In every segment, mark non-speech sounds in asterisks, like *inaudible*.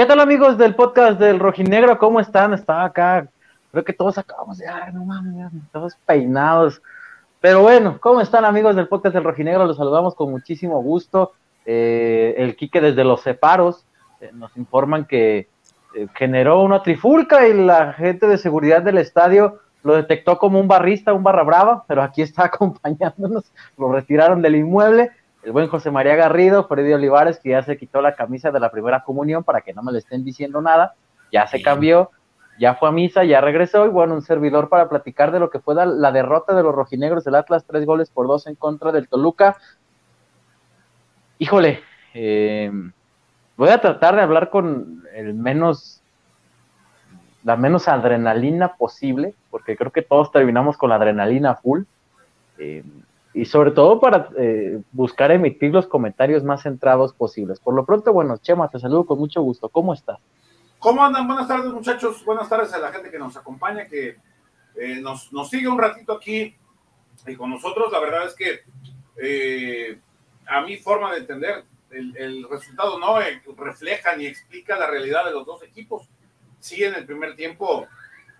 ¿Qué tal amigos del podcast del Rojinegro? ¿Cómo están? Estaba acá, creo que todos acabamos de, ay, no mames, todos peinados. Pero bueno, ¿cómo están amigos del podcast del Rojinegro? Los saludamos con muchísimo gusto. Eh, el Quique desde los separos eh, nos informan que eh, generó una trifulca y la gente de seguridad del estadio lo detectó como un barrista, un barra brava, pero aquí está *laughs* acompañándonos, lo retiraron del inmueble. El buen José María Garrido, Freddy Olivares, que ya se quitó la camisa de la primera comunión para que no me le estén diciendo nada, ya se cambió, ya fue a misa, ya regresó, y bueno, un servidor para platicar de lo que fue la, derrota de los rojinegros del Atlas, tres goles por dos en contra del Toluca. Híjole, eh, voy a tratar de hablar con el menos, la menos adrenalina posible, porque creo que todos terminamos con la adrenalina full. Eh, y sobre todo para eh, buscar emitir los comentarios más centrados posibles. Por lo pronto, bueno, Chema, te saludo con mucho gusto. ¿Cómo estás? ¿Cómo andan? Buenas tardes, muchachos. Buenas tardes a la gente que nos acompaña, que eh, nos, nos, sigue un ratito aquí y con nosotros. La verdad es que eh, a mi forma de entender, el, el resultado no refleja ni explica la realidad de los dos equipos. Sí, en el primer tiempo,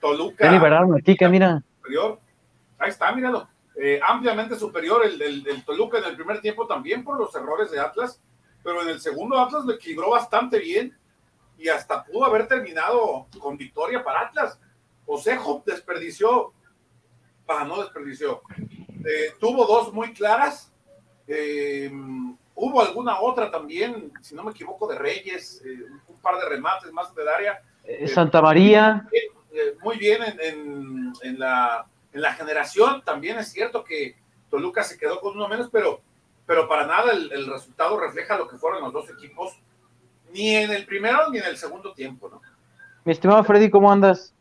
Toluca. Ya liberaron a Tica, mira. Superior. Ahí está, míralo. Eh, ampliamente superior el del, Toluca en el primer tiempo también por los errores de Atlas, pero en el segundo Atlas lo equilibró bastante bien y hasta pudo haber terminado con victoria para Atlas. Osejo desperdició, para no desperdició, eh, tuvo dos muy claras, eh, hubo alguna otra también, si no me equivoco, de Reyes, un par de remates más del área. Santa María. muy bien en, en la en la generación también es cierto que Toluca se quedó con uno menos, pero, pero para nada el, resultado refleja lo que fueron los dos equipos, ni en el primero ni en el segundo tiempo, ¿no? Mi estimado Freddy, ¿cómo andas?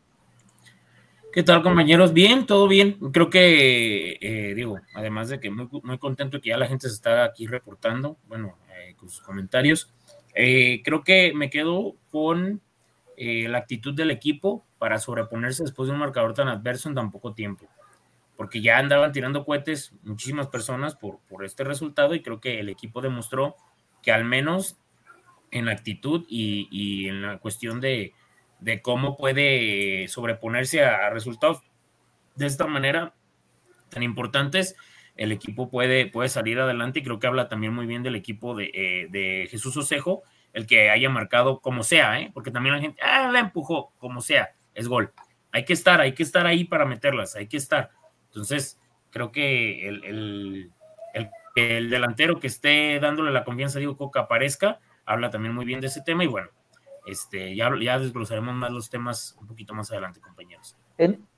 ¿Qué tal, compañeros? Bien, todo bien. Creo que, eh, digo, además de que muy, muy contento que ya la gente se está aquí reportando, bueno, eh, con sus comentarios, eh, creo que me quedo con la actitud del equipo, para sobreponerse después de un marcador tan adverso en tan poco tiempo. Porque ya andaban tirando cohetes muchísimas personas por, por este resultado y creo que el equipo demostró que al menos en la actitud y, y en la cuestión de, de, cómo puede sobreponerse a, resultados de esta manera tan importantes, el equipo puede, puede salir adelante y creo que habla también muy bien del equipo de, eh, de Jesús Osejo, el que haya marcado como sea, ¿eh? porque también la gente, ah, la empujó, como sea es gol. Hay que estar, hay que estar ahí para meterlas, hay que estar. Entonces, creo que el, el, el, delantero que esté dándole la confianza a Diego Coca aparezca, habla también muy bien de ese tema y bueno, este, ya, ya desglosaremos más los temas un poquito más adelante, compañeros.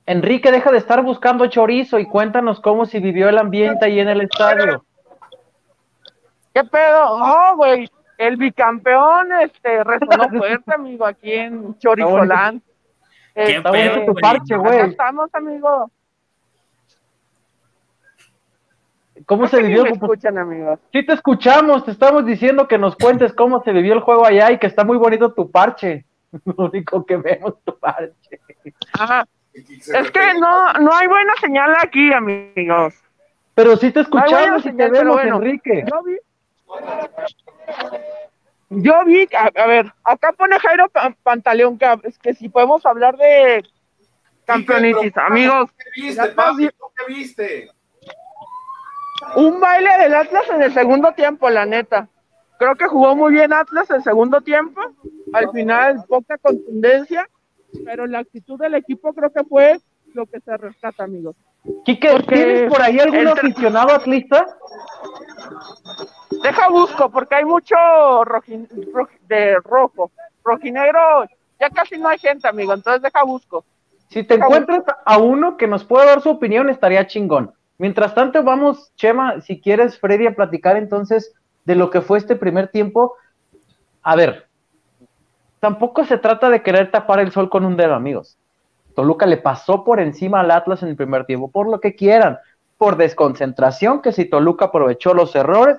Enrique, deja de estar buscando chorizo y cuéntanos cómo si vivió el ambiente ahí en el estadio. ¿Qué pedo? Oh, güey, el bicampeón este, resonó *laughs* fuerte, amigo, aquí en Chorizolán. ¿Qué está pedo, tu parche, güey. estamos, amigo. ¿Cómo se vivió? Me escuchan, amigos. Sí te escuchamos, te estamos diciendo que nos cuentes cómo se vivió el juego allá y que está muy bonito tu parche. *laughs* Lo único que vemos tu parche. Ajá. Es que no, no hay buena señal aquí, amigos. Pero sí te escuchamos y te vemos, Enrique. Yo vi, yo vi, a, ver, acá pone Jairo Pantaleón que, que si podemos hablar de campeonitis, amigos. ¿Qué viste, papi? ¿Qué viste? Un baile del Atlas en el segundo tiempo, la neta. Creo que jugó muy bien Atlas en el segundo tiempo. Al final, poca contundencia, pero la actitud del equipo creo que fue lo que se rescata, amigos. Quique, ¿tienes por ahí algún aficionado atlista? Deja busco, porque hay mucho de rojo. Rojinegro, ya casi no hay gente, amigo, entonces deja busco. Si te encuentras a uno que nos pueda dar su opinión, estaría chingón. Mientras tanto, vamos, Chema, si quieres, Freddy, a platicar entonces de lo que fue este primer tiempo. A ver, tampoco se trata de querer tapar el sol con un dedo, amigos. Toluca le pasó por encima al Atlas en el primer tiempo, por lo que quieran, por desconcentración, que si Toluca aprovechó los errores,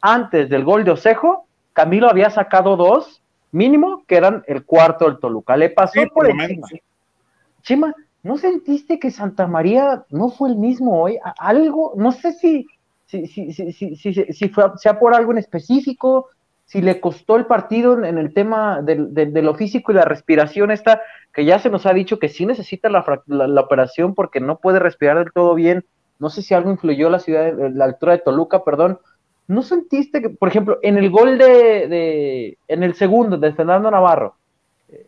antes del gol de Osejo, Camilo había sacado dos, mínimo, que eran el cuarto del Toluca. Le pasó por, encima. Chema, ¿no sentiste que Santa María no fue el mismo hoy? Algo, no sé si, si, si, si, si, fue, sea por algo en específico, si le costó el partido en, el tema de, lo físico y la respiración esta, que ya se nos ha dicho que sí necesita la, operación porque no puede respirar del todo bien. No sé si algo influyó la ciudad, la altura de Toluca, perdón. ¿No sentiste que, por ejemplo, en el gol de, en el segundo de Fernando Navarro, eh,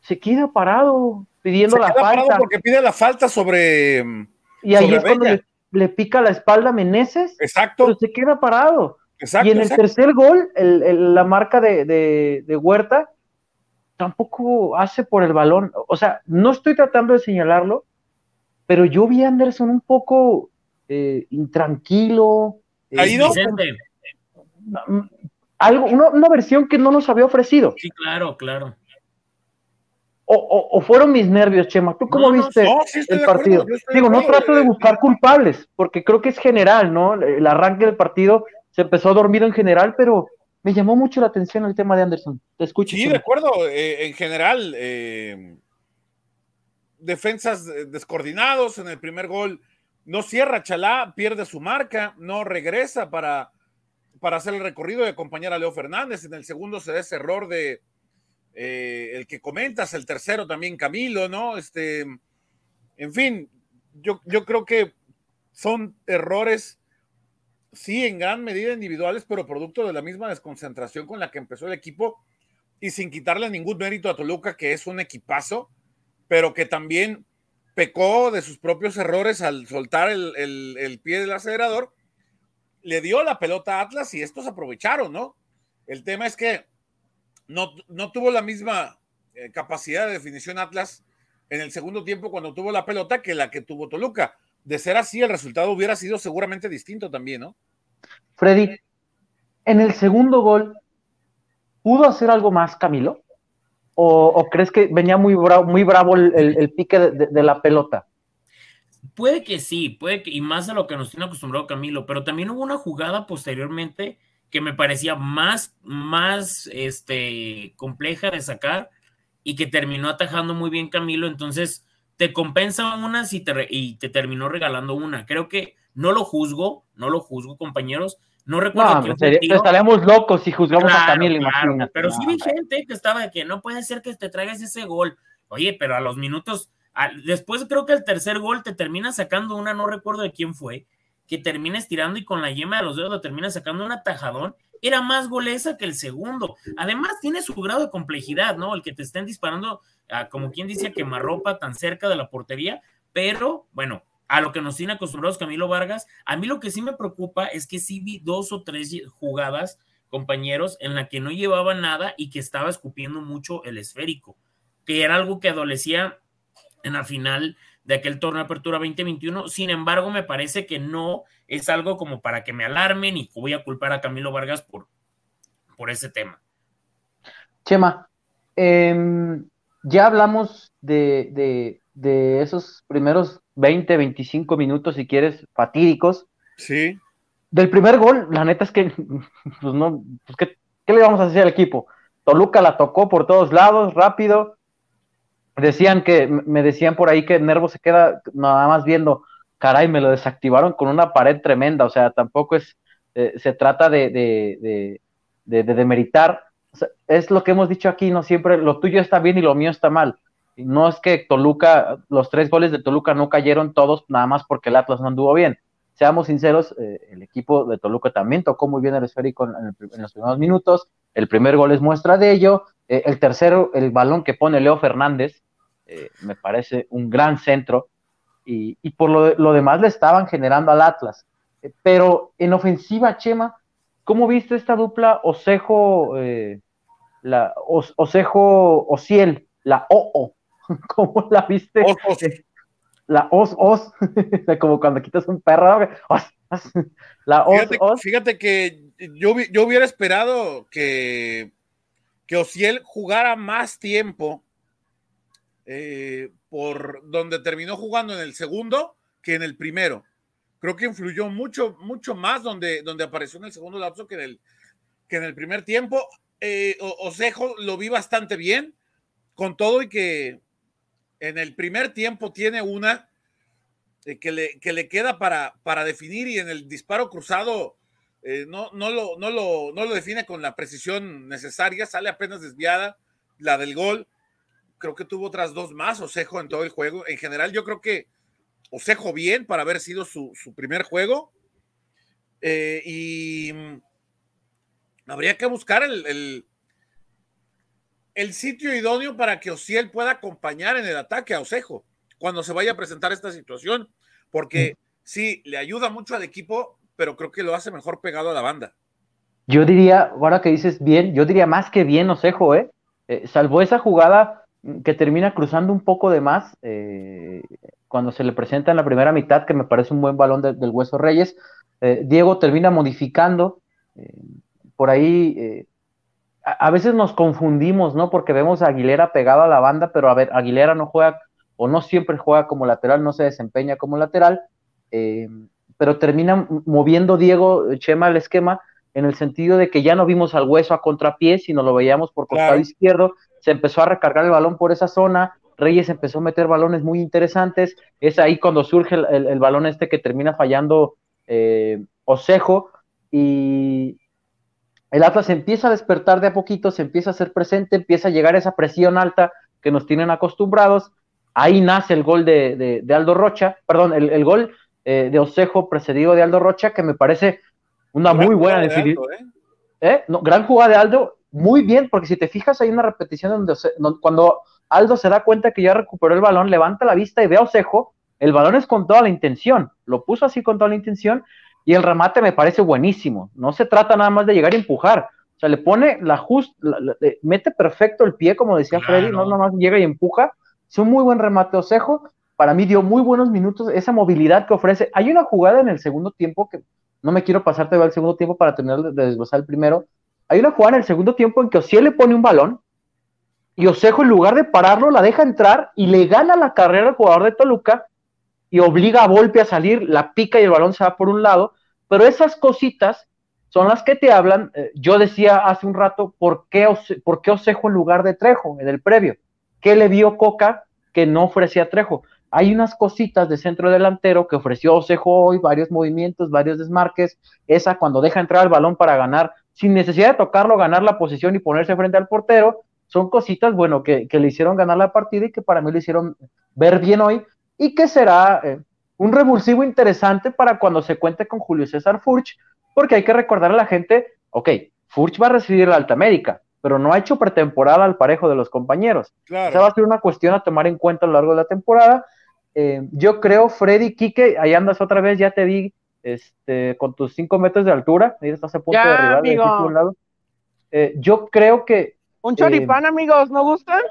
se queda parado pidiendo la falta? porque pide la falta sobre. Y ahí es cuando le, pica la espalda a Meneses. Exacto. Pero se queda parado y en el tercer gol, la marca de, Huerta tampoco hace por el balón. O sea, no estoy tratando de señalarlo, pero yo vi a Anderson un poco eh, intranquilo. Eh, algo, una, versión que no nos había ofrecido. Sí, claro, claro. O, fueron mis nervios, Chema. ¿Tú cómo viste el partido? Digo, no trato de buscar culpables, porque creo que es general, ¿no? El arranque del partido se empezó dormido en general, pero me llamó mucho la atención el tema de Anderson. Te escucho. Sí, de acuerdo. Eh, en general, eh, defensas descoordinados en el primer gol. No cierra Chalá, pierde su marca, no regresa para, para hacer el recorrido y acompañar a Leo Fernández. En el segundo se da ese error de eh, el que comentas, el tercero también Camilo, ¿no? Este, en fin, yo, yo creo que son errores sí, en gran medida individuales, pero producto de la misma desconcentración con la que empezó el equipo y sin quitarle ningún mérito a Toluca, que es un equipazo, pero que también pecó de sus propios errores al soltar el, pie del acelerador, le dio la pelota a Atlas y estos aprovecharon, ¿no? El tema es que no, no tuvo la misma eh, capacidad de definición Atlas en el segundo tiempo cuando tuvo la pelota que la que tuvo Toluca de ser así, el resultado hubiera sido seguramente distinto también, ¿no? Freddy, en el segundo gol, ¿pudo hacer algo más Camilo? ¿O, crees que venía muy bravo, muy bravo el, pique de, la pelota? Puede que sí, puede que, y más de lo que nos tiene acostumbrado Camilo, pero también hubo una jugada posteriormente que me parecía más, más este, compleja de sacar y que terminó atajando muy bien Camilo, entonces te compensa unas y te, y te terminó regalando una. Creo que no lo juzgo, no lo juzgo, compañeros. No recuerdo no, que estaríamos locos si juzgamos a Camilo, imagínate. Pero sí vi gente que estaba de que no puede ser que te traigas ese gol. Oye, pero a los minutos, después creo que el tercer gol te termina sacando una, no recuerdo de quién fue, que termina estirando y con la yema de los dedos lo termina sacando un atajadón. Era más golesa que el segundo. Además, tiene su grado de complejidad, ¿no? El que te estén disparando como quien dice, quemarropa tan cerca de la portería, pero bueno, a lo que nos tiene acostumbrados Camilo Vargas, a mí lo que sí me preocupa es que sí vi dos o tres jugadas, compañeros, en la que no llevaba nada y que estaba escupiendo mucho el esférico, que era algo que adolecía en la final de aquel torneo de apertura 2021. Sin embargo, me parece que no es algo como para que me alarmen y voy a culpar a Camilo Vargas por, por ese tema. Chema, eh, ya hablamos de, esos primeros 20, 25 minutos, si quieres, fatídicos. Sí. Del primer gol, la neta es que, pues no, pues ¿qué, le vamos a hacer al equipo? Toluca la tocó por todos lados, rápido. Decían que, me decían por ahí que Nervo se queda nada más viendo, caray, me lo desactivaron con una pared tremenda, o sea, tampoco es, eh, se trata de, de, de, de demeritar es lo que hemos dicho aquí, no siempre lo tuyo está bien y lo mío está mal. no es que Toluca, los tres goles de Toluca no cayeron todos nada más porque el Atlas no anduvo bien. Seamos sinceros, eh, el equipo de Toluca también tocó muy bien el esférico en, los primeros minutos. El primer gol es muestra de ello. Eh, el tercero, el balón que pone Leo Fernández, eh, me parece un gran centro. Y, por lo, lo, demás le estaban generando al Atlas. pero en ofensiva, Chema, ¿Cómo viste esta dupla Osejo, eh, la Osejo Ociel, la OO? *laughs* ¿Cómo la viste? Eh, la Os Os, *laughs* como cuando quitas un perro. La Os fíjate, Os. Fíjate que yo, yo hubiera esperado que, que Ociel jugara más tiempo eh, por donde terminó jugando en el segundo que en el primero creo que influyó mucho, mucho más donde, donde apareció en el segundo lapso que en el, que en el primer tiempo. Eh, Osejo lo vi bastante bien, con todo y que en el primer tiempo tiene una eh, que, le, que le queda para, para definir y en el disparo cruzado eh, no, no, lo, no, lo, no lo define con la precisión necesaria, sale apenas desviada, la del gol, creo que tuvo otras dos más, Osejo en todo el juego. En general, yo creo que Osejo bien para haber sido su, primer juego. Eh, y habría que buscar el, el, sitio idóneo para que Ociel pueda acompañar en el ataque a Osejo cuando se vaya a presentar esta situación, porque mm. sí, le ayuda mucho al equipo, pero creo que lo hace mejor pegado a la banda. Yo diría, ahora que dices bien, yo diría más que bien Osejo, ¿eh? eh salvo esa jugada que termina cruzando un poco de más eh, cuando se le presenta en la primera mitad, que me parece un buen balón del Hueso Reyes. Eh, Diego termina modificando. por ahí, a, veces nos confundimos, ¿no? Porque vemos a Aguilera pegado a la banda, pero a ver, Aguilera no juega o no siempre juega como lateral, no se desempeña como lateral pero termina moviendo Diego Chema el esquema en el sentido de que ya no vimos al hueso a contrapié, sino lo veíamos por costado izquierdo, se empezó a recargar el balón por esa zona, Reyes empezó a meter balones muy interesantes, es ahí cuando surge el, balón este que termina fallando eh, Osejo, y el Atlas empieza a despertar de a poquito, se empieza a hacer presente, empieza a llegar esa presión alta que nos tienen acostumbrados, ahí nace el gol de, Aldo Rocha, perdón, el gol eh, de Osejo precedido de Aldo Rocha, que me parece una muy buena definición. ¿eh? ¿Eh? No, gran jugada de Aldo, muy bien, porque si te fijas hay una repetición donde, cuando Aldo se da cuenta que ya recuperó el balón, levanta la vista y ve a Osejo, el balón es con toda la intención, lo puso así con toda la intención y el remate me parece buenísimo. No se trata nada más de llegar a empujar, o sea, le pone la just, mete perfecto el pie, como decía Freddy, no nada más llega y empuja. Es un muy buen remate Osejo para mí dio muy buenos minutos, esa movilidad que ofrece. Hay una jugada en el segundo tiempo que no me quiero pasarte al segundo tiempo para tener de desglosar el primero. Hay una jugada en el segundo tiempo en que Osiel le pone un balón y Osejo en lugar de pararlo la deja entrar y le gana la carrera al jugador de Toluca y obliga a Volpe a salir, la pica y el balón se va por un lado, pero esas cositas son las que te hablan. Eh, yo decía hace un rato, ¿por qué, ¿por qué Osejo en lugar de Trejo en el previo? ¿Qué le vio Coca que no ofrecía Trejo? Hay unas cositas de centro delantero que ofreció Osejo hoy, varios movimientos, varios desmarques, esa cuando deja entrar el balón para ganar, sin necesidad de tocarlo, ganar la posición y ponerse frente al portero, son cositas, bueno, que, le hicieron ganar la partida y que para mí le hicieron ver bien hoy y que será eh, un revulsivo interesante para cuando se cuente con Julio César Furch, porque hay que recordar a la gente, ok, Furch va a recibir la Alta América, pero no ha hecho pretemporada al parejo de los compañeros. Claro. Esa va a ser una cuestión a tomar en cuenta a lo largo de la temporada eh, yo creo, Freddy, Quique, ahí andas otra vez, ya te vi este, con tus cinco metros de altura, ahí estás a punto de arribar eh, yo creo que. Un choripán, eh, amigos, ¿no gustan?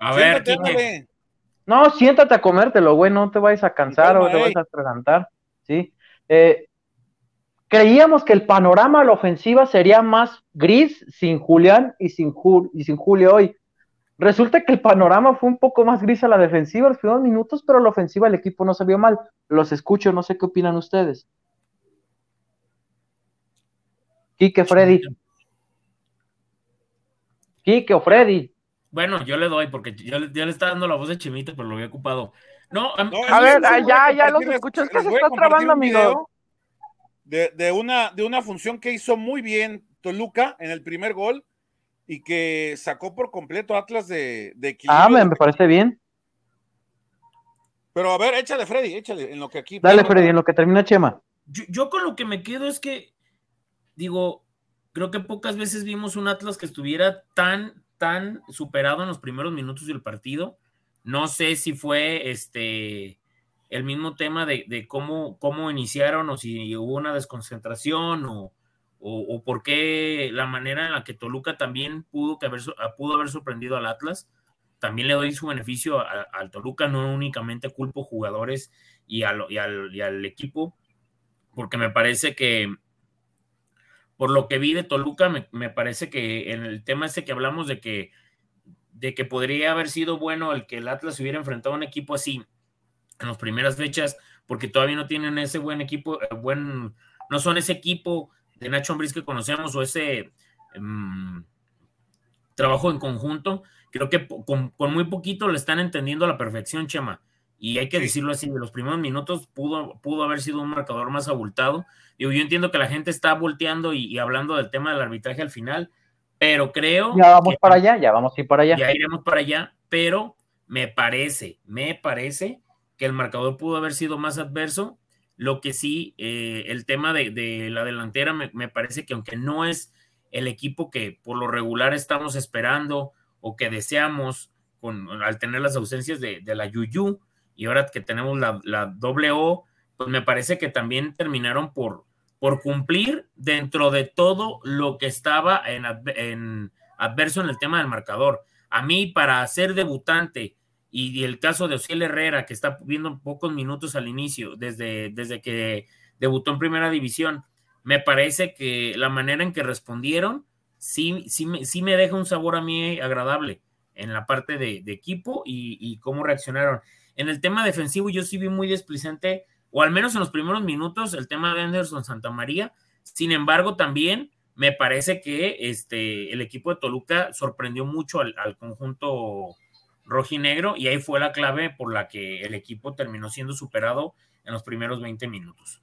A ver, Quique. No, siéntate a comértelo, güey, no te vayas a cansar o te vayas a atragantar, ¿sí? creíamos que el panorama a la ofensiva sería más gris sin Julián y sin, y sin Julio hoy. Resulta que el panorama fue un poco más gris a la defensiva los primeros minutos, pero la ofensiva el equipo no se vio mal. Los escucho, no sé qué opinan ustedes. Quique, Freddy. Quique o Freddy. Bueno, yo le doy porque ya, le está dando la voz de Chimita, pero lo había ocupado. No, a, ver, ya, ya los escucho. Es que se está trabando, amigo. De, de, una, de una función que hizo muy bien Toluca en el primer gol y que sacó por completo Atlas de, de Ah, me, parece bien. Pero a ver, échale, Freddy, échale, en lo que aquí. Dale, Freddy, en lo que termina Chema. Yo, con lo que me quedo es que, digo, creo que pocas veces vimos un Atlas que estuviera tan, tan superado en los primeros minutos del partido. No sé si fue este el mismo tema de, de cómo, cómo iniciaron o si hubo una desconcentración o, o, por qué la manera en la que Toluca también pudo, haber, pudo haber sorprendido al Atlas. También le doy su beneficio al Toluca, no únicamente culpo jugadores y al, y al, equipo, porque me parece que, por lo que vi de Toluca, me, parece que en el tema ese que hablamos de que, de que podría haber sido bueno el que el Atlas hubiera enfrentado a un equipo así en las primeras fechas, porque todavía no tienen ese buen equipo, eh, buen, no son ese equipo de Nacho Ambriz que conocemos o ese em, trabajo en conjunto, creo que con, muy poquito le están entendiendo a la perfección, Chema. y hay que decirlo así, de los primeros minutos pudo, pudo haber sido un marcador más abultado. Digo, yo entiendo que la gente está volteando y, hablando del tema del arbitraje al final, pero creo... Ya vamos para allá, ya vamos a ir para allá. Ya iremos para allá, pero me parece, me parece que el marcador pudo haber sido más adverso. Lo que sí, eh, el tema de, la delantera me, parece que aunque no es el equipo que por lo regular estamos esperando o que deseamos con, al tener las ausencias de, la Yuyu, y ahora que tenemos la, la doble O, pues me parece que también terminaron por, cumplir dentro de todo lo que estaba en adverso en el tema del marcador. A mí, para ser debutante, y, el caso de Ociel Herrera, que está viendo pocos minutos al inicio, desde, desde que debutó en primera división, me parece que la manera en que respondieron sí, sí, sí me deja un sabor a mí agradable en la parte de, equipo y, cómo reaccionaron. En el tema defensivo yo sí vi muy desplicente, o al menos en los primeros minutos, el tema de Anderson Santa María. Sin embargo, también me parece que este, el equipo de Toluca sorprendió mucho al, conjunto rojinegro y ahí fue la clave por la que el equipo terminó siendo superado en los primeros 20 minutos.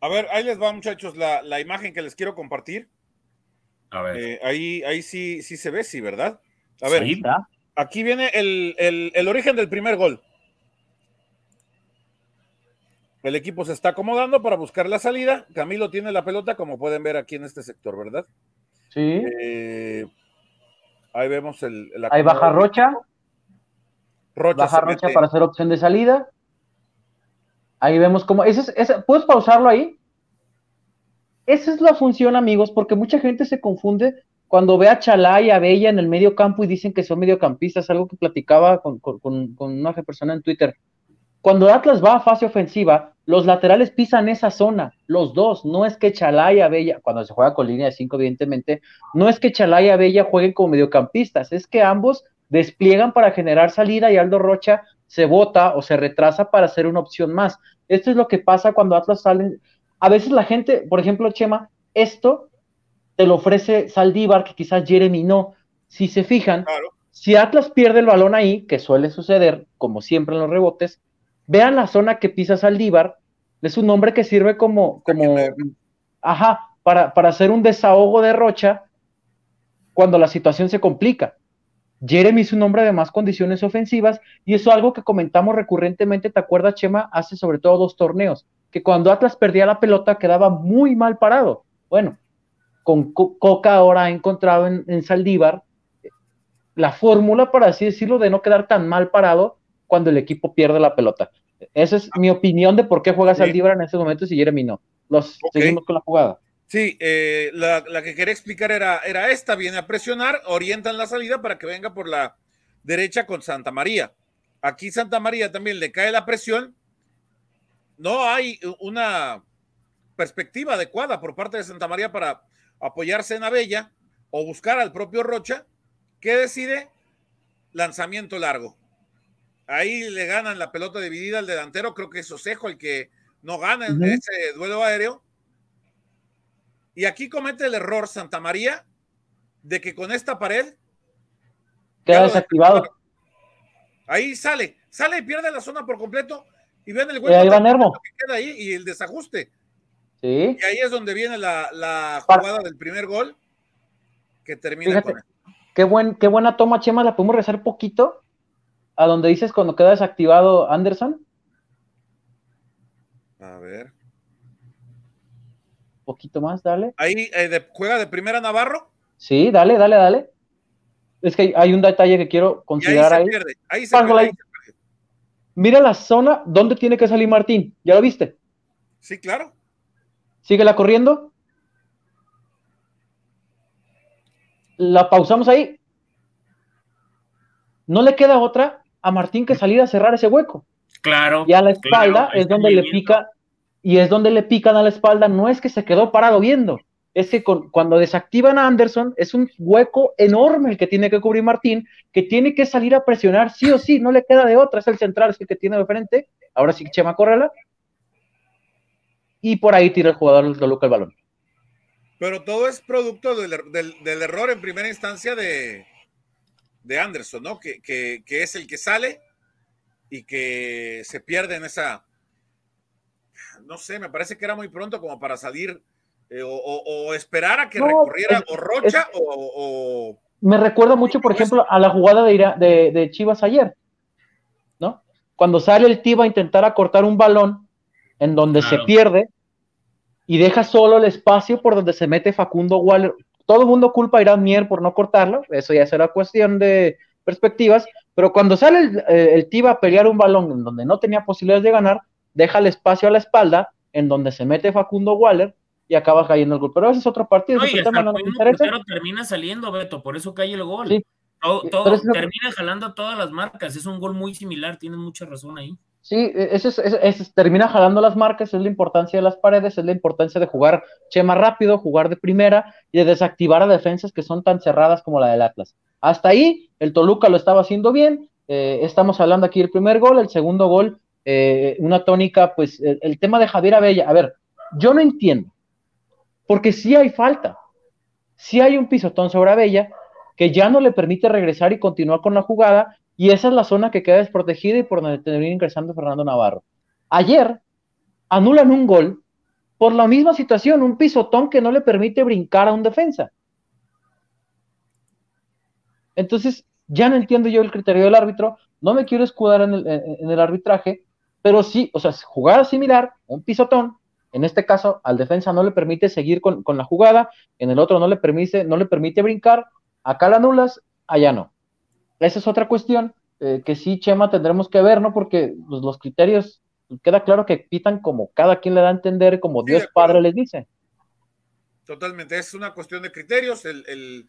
A ver, ahí les va, muchachos, la, imagen que les quiero compartir. A ver. Eh, ahí, ahí sí, sí se ve, sí, ¿verdad? A ver, aquí viene el origen del primer gol. El equipo se está acomodando para buscar la salida. Camilo tiene la pelota, como pueden ver aquí en este sector, ¿verdad? Sí. Eh, ahí vemos el. ahí baja Rocha. Rocha baja Rocha para hacer opción de salida. Ahí vemos cómo. Ese ¿Puedes pausarlo ahí? Esa es la función, amigos, porque mucha gente se confunde cuando ve a Chalá y a Bella en el medio campo y dicen que son mediocampistas, algo que platicaba con, con, con una persona en Twitter. Cuando Atlas va a fase ofensiva, los laterales pisan esa zona, los dos. No es que Chalaya Bella, cuando se juega con línea de cinco, evidentemente, no es que Chalaya Bella jueguen como mediocampistas, es que ambos despliegan para generar salida y Aldo Rocha se bota o se retrasa para hacer una opción más. Esto es lo que pasa cuando Atlas salen. A veces la gente, por ejemplo, Chema, esto te lo ofrece Saldívar, que quizás Jeremy no. Si se fijan, si Atlas pierde el balón ahí, que suele suceder, como siempre en los rebotes, Vean la zona que pisa Saldívar, es un hombre que sirve como, como ajá, para, para hacer un desahogo de Rocha cuando la situación se complica. Jeremy es un hombre de más condiciones ofensivas y eso es algo que comentamos recurrentemente, ¿te acuerdas, Chema? Hace sobre todo dos torneos, que cuando Atlas perdía la pelota quedaba muy mal parado. Bueno, con Coca ahora ha encontrado en, en Saldívar la fórmula, para así decirlo, de no quedar tan mal parado cuando el equipo pierde la pelota. Esa es mi opinión de por qué juega Saldívar en ese momento y Jeremy no. Los seguimos con la jugada. Sí, eh, la, que quería explicar era, era esta, viene a presionar, orientan la salida para que venga por la derecha con Santa María. Aquí Santa María también le cae la presión. No hay una perspectiva adecuada por parte de Santa María para apoyarse en Abella o buscar al propio Rocha, que decide lanzamiento largo. Ahí le ganan la pelota dividida al delantero. Creo que es Osejo el que no gana en ese duelo aéreo. Y aquí comete el error Santa María de que con esta pared queda desactivado. Ahí sale, sale y pierde la zona por completo. Y ven el hueco que queda ahí y el desajuste. Sí. Y ahí es donde viene la, jugada del primer gol que termina con Qué, buen, qué buena toma, Chema. La podemos rezar poquito a donde dices cuando queda desactivado Anderson. A ver. Poquito más, dale. Ahí eh, juega de primera Navarro. Sí, dale, dale, dale. Es que hay un detalle que quiero considerar ahí. ahí. se pierde. Mira la zona donde tiene que salir Martín. ¿Ya lo viste? Sí, claro. Síguela corriendo. La pausamos ahí. No le queda otra a Martín que salir a cerrar ese hueco. Claro. Y a la espalda es donde le pica, y es donde le pican a la espalda, no es que se quedó parado viendo, es que cuando desactivan a Anderson es un hueco enorme el que tiene que cubrir Martín, que tiene que salir a presionar sí o sí, no le queda de otra, es el central, es el que tiene de frente, ahora sí Chema Correla, y por ahí tira el jugador de Luca el balón. Pero todo es producto del, del error en primera instancia de, de Anderson, ¿no? Que, es el que sale y que se pierde en esa, no sé, me parece que era muy pronto como para salir eh, o, esperar a que recurriera o Rocha o, Me recuerda mucho, por ejemplo, a la jugada de, de, Chivas ayer, ¿no? Cuando sale el Tiva a intentar acortar un balón en donde se pierde y deja solo el espacio por donde se mete Facundo Waller. Todo el mundo culpa a Irán Mier por no cortarlo, eso ya será cuestión de perspectivas, pero cuando sale el, eh, el Tiva a pelear un balón en donde no tenía posibilidades de ganar, deja el espacio a la espalda, en donde se mete Facundo Waller y acaba cayendo el gol. Pero ese es otro partido. Pero termina saliendo, Beto, por eso cae el gol. todo, termina jalando todas las marcas. Es un gol muy similar, tienes mucha razón ahí. Sí, ese, es, termina jalando las marcas, es la importancia de las paredes, es la importancia de jugar Chema rápido, jugar de primera y de desactivar a defensas que son tan cerradas como la del Atlas. Hasta ahí, el Toluca lo estaba haciendo bien. Eh, estamos hablando aquí del primer gol, el segundo gol eh, una tónica, pues el, tema de Javier Abella, a ver, yo no entiendo, porque sí hay falta, sí hay un pisotón sobre Abella que ya no le permite regresar y continuar con la jugada, y esa es la zona que queda desprotegida y por donde termina ingresando Fernando Navarro. Ayer anulan un gol por la misma situación, un pisotón que no le permite brincar a un defensa. Entonces, ya no entiendo yo el criterio del árbitro, no me quiero escudar en el arbitraje, pero sí, o sea, jugada similar, un pisotón, en este caso al defensa no le permite seguir con, la jugada, en el otro no le permite, no le permite brincar, acá la anulas, allá no. Esa es otra cuestión eh, que sí, Chema, tendremos que ver, ¿no? Porque pues, los criterios, queda claro que pitan como cada quien le da a entender, como Dios Padre les dice. Totalmente, es una cuestión de criterios, el, el,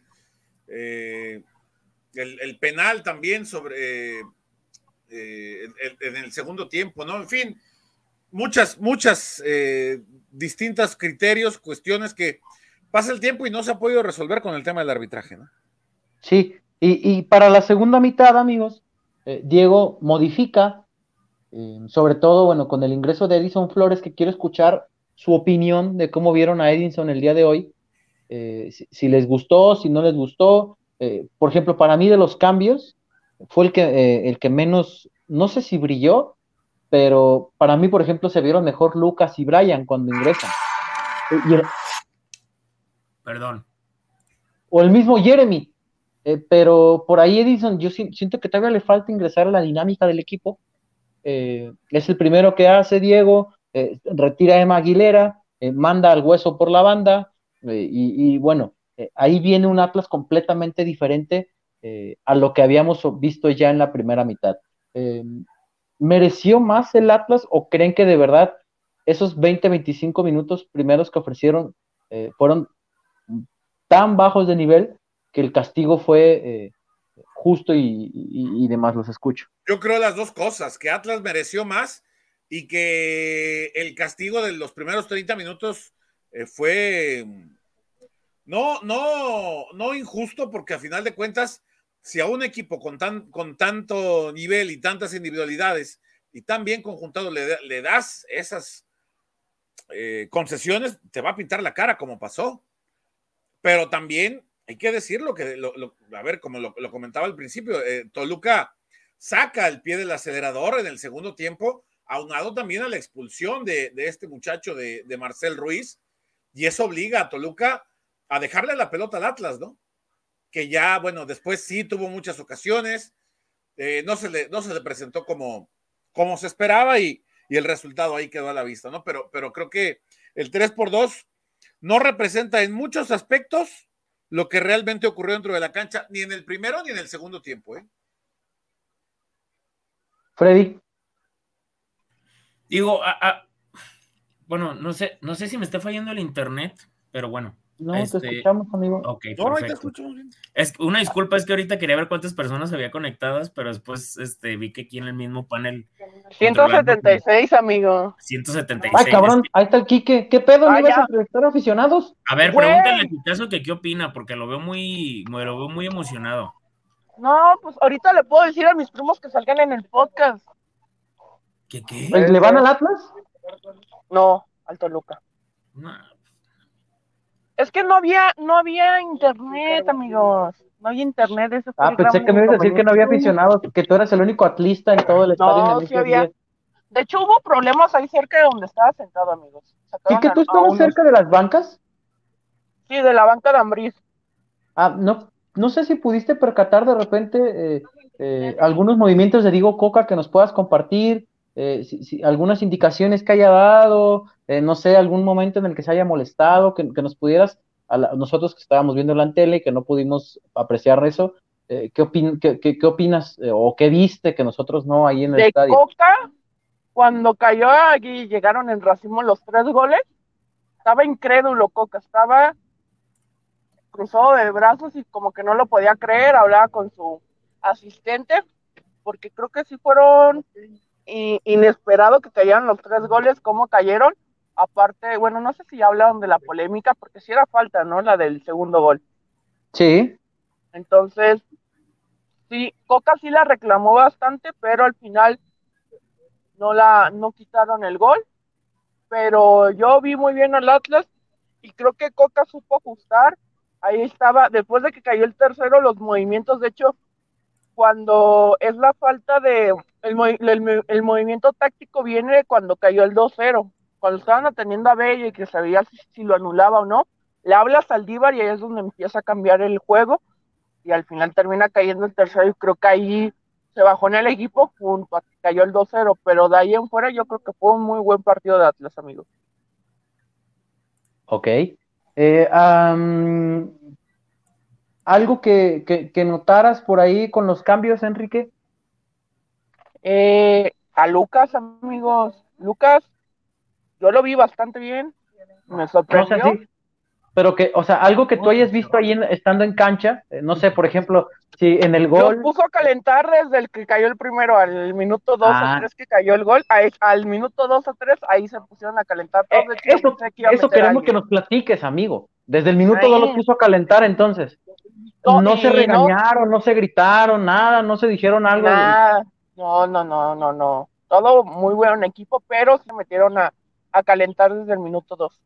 eh, penal también sobre... Eh, en, el segundo tiempo, ¿no? En fin, muchas, muchas eh, distintas criterios, cuestiones que pasa el tiempo y no se ha podido resolver con el tema del arbitraje, ¿no? Sí, y, para la segunda mitad, amigos, eh, Diego modifica, sobre todo, bueno, con el ingreso de Edison Flores, que quiero escuchar su opinión de cómo vieron a Edison el día de hoy, si, les gustó, si no les gustó. por ejemplo, para mí de los cambios, fue el que, eh, el que menos, no sé si brilló, pero para mí, por ejemplo, se vieron mejor Lucas y Brian cuando ingresan. Perdón. O el mismo Jeremy. Eh, pero por ahí Edison, yo siento que todavía le falta ingresar a la dinámica del equipo. Eh, es el primero que hace Diego, retira a Emma Aguilera, manda al hueso por la banda, y, y, bueno, ahí viene un Atlas completamente diferente eh, a lo que habíamos visto ya en la primera mitad. Eh, ¿Mereció más el Atlas o creen que de verdad esos 20-25 minutos primeros que ofrecieron eh, fueron tan bajos de nivel que el castigo fue justo y, demás? Los escucho. Yo creo las dos cosas, que Atlas mereció más y que el castigo de los primeros 30 minutos fue no, no, no injusto, porque a final de cuentas si a un equipo con, tan, con tanto nivel y tantas individualidades y tan bien conjuntado le, das esas eh, concesiones, te va a pintar la cara como pasó. Pero también hay que decirlo, que a ver, como lo, comentaba al principio, eh, Toluca saca el pie del acelerador en el segundo tiempo, aunado también a la expulsión de, este muchacho de, de Marcel Ruiz, y eso obliga a Toluca a dejarle la pelota al Atlas, ¿no? Que ya, bueno, después sí tuvo muchas ocasiones, eh, no, se le, no se le presentó como, como se esperaba y, el resultado ahí quedó a la vista, ¿no? Pero, pero creo que el 3 por 2 no representa en muchos aspectos lo que realmente ocurrió dentro de la cancha, ni en el primero ni en el segundo tiempo, ¿eh? Freddy. Digo, bueno, no sé, no sé si me está fallando el internet, pero bueno, no, te este, escuchamos, amigo. Ok, perfecto. Es, una disculpa, es que ahorita quería ver cuántas personas había conectadas, pero después este, vi que aquí en el mismo panel. 176, amigo. 176. Ay, cabrón, ahí está el Quique. ¿Qué pedo? ¿No ibas a entrevistar aficionados? A ver, pregúntale a caso que qué opina, porque lo veo muy, lo veo muy emocionado. No, pues ahorita le puedo decir a mis primos que salgan en el podcast. ¿Qué qué? ¿Le van al Atlas? No, al Toluca. No, Es que no había, no había internet, amigos. No había internet. Fue Ah, pensé que me ibas a decir que no había aficionados, que tú eras el único atlista en todo el estadio. No, en el sí había. día. De hecho, hubo problemas ahí cerca de donde estaba sentado, amigos. ¿Y que tú estabas unos- cerca de las bancas? Sí, de la banca de Ambriz. Ah, no, no sé si pudiste percatar de repente eh, eh, algunos movimientos de Diego Coca que nos puedas compartir, eh, si- si- algunas indicaciones que haya dado, eh, no sé, algún momento en el que se haya molestado, que, que nos pudieras, a la- nosotros que estábamos viendo la tele y que no pudimos apreciar eso, eh, ¿qué, opin- qué, qué- qué opinas eh, o qué viste que nosotros no ahí en el De estadio? Coca, cuando cayó aquí, llegaron en racimo los tres goles, estaba incrédulo Coca, estaba cruzado de brazos y como que no lo podía creer, hablaba con su asistente, porque creo que sí fueron i- inesperado que cayeran los tres goles, cómo cayeron. Aparte, bueno, no sé si hablaron de la polémica, porque sí era falta, ¿no? La del segundo gol. Sí, Entonces, sí, Coca sí la reclamó bastante, pero al final no la, no quitaron el gol. Pero yo vi muy bien al Atlas y creo que Coca supo ajustar. Ahí estaba, después de que cayó el tercero, los movimientos, de hecho, cuando es la falta de, el, movi- el- el movimiento táctico viene cuando cayó el 2-0, cuando estaban atendiendo a Bella y que sabía si, si lo anulaba o no, le habla a Saldívar y ahí es donde empieza a cambiar el juego y al final termina cayendo el tercero y creo que ahí se bajó en el equipo junto a que cayó el 2-0, pero de ahí en fuera yo creo que fue un muy buen partido de Atlas, amigos. ok. Eh, ¿algo que, que, que notaras por ahí con los cambios, Enrique? Eh, a Lucas, amigos, Lucas, yo lo vi bastante bien, me No sé sorprendió. pero que, o sea, algo que tú hayas visto ahí en- estando en cancha, eh, no sé, por ejemplo, si en el Lo gol, puso a calentar desde el que cayó el primero al minuto 2 Ah. o 3 que cayó el gol, al minuto 2 o 3 ahí se pusieron a calentar eh, todos. Hecho, yo eso, que eso queremos que nos platiques, amigo. Desde el minuto Ahí. dos los puso a calentar, entonces. No, se regañaron, no se gritaron, nada, no se dijeron algo. de- Nada, no, no, no, no, no. Todo muy buen equipo, pero se metieron a, a calentar desde el minuto 2.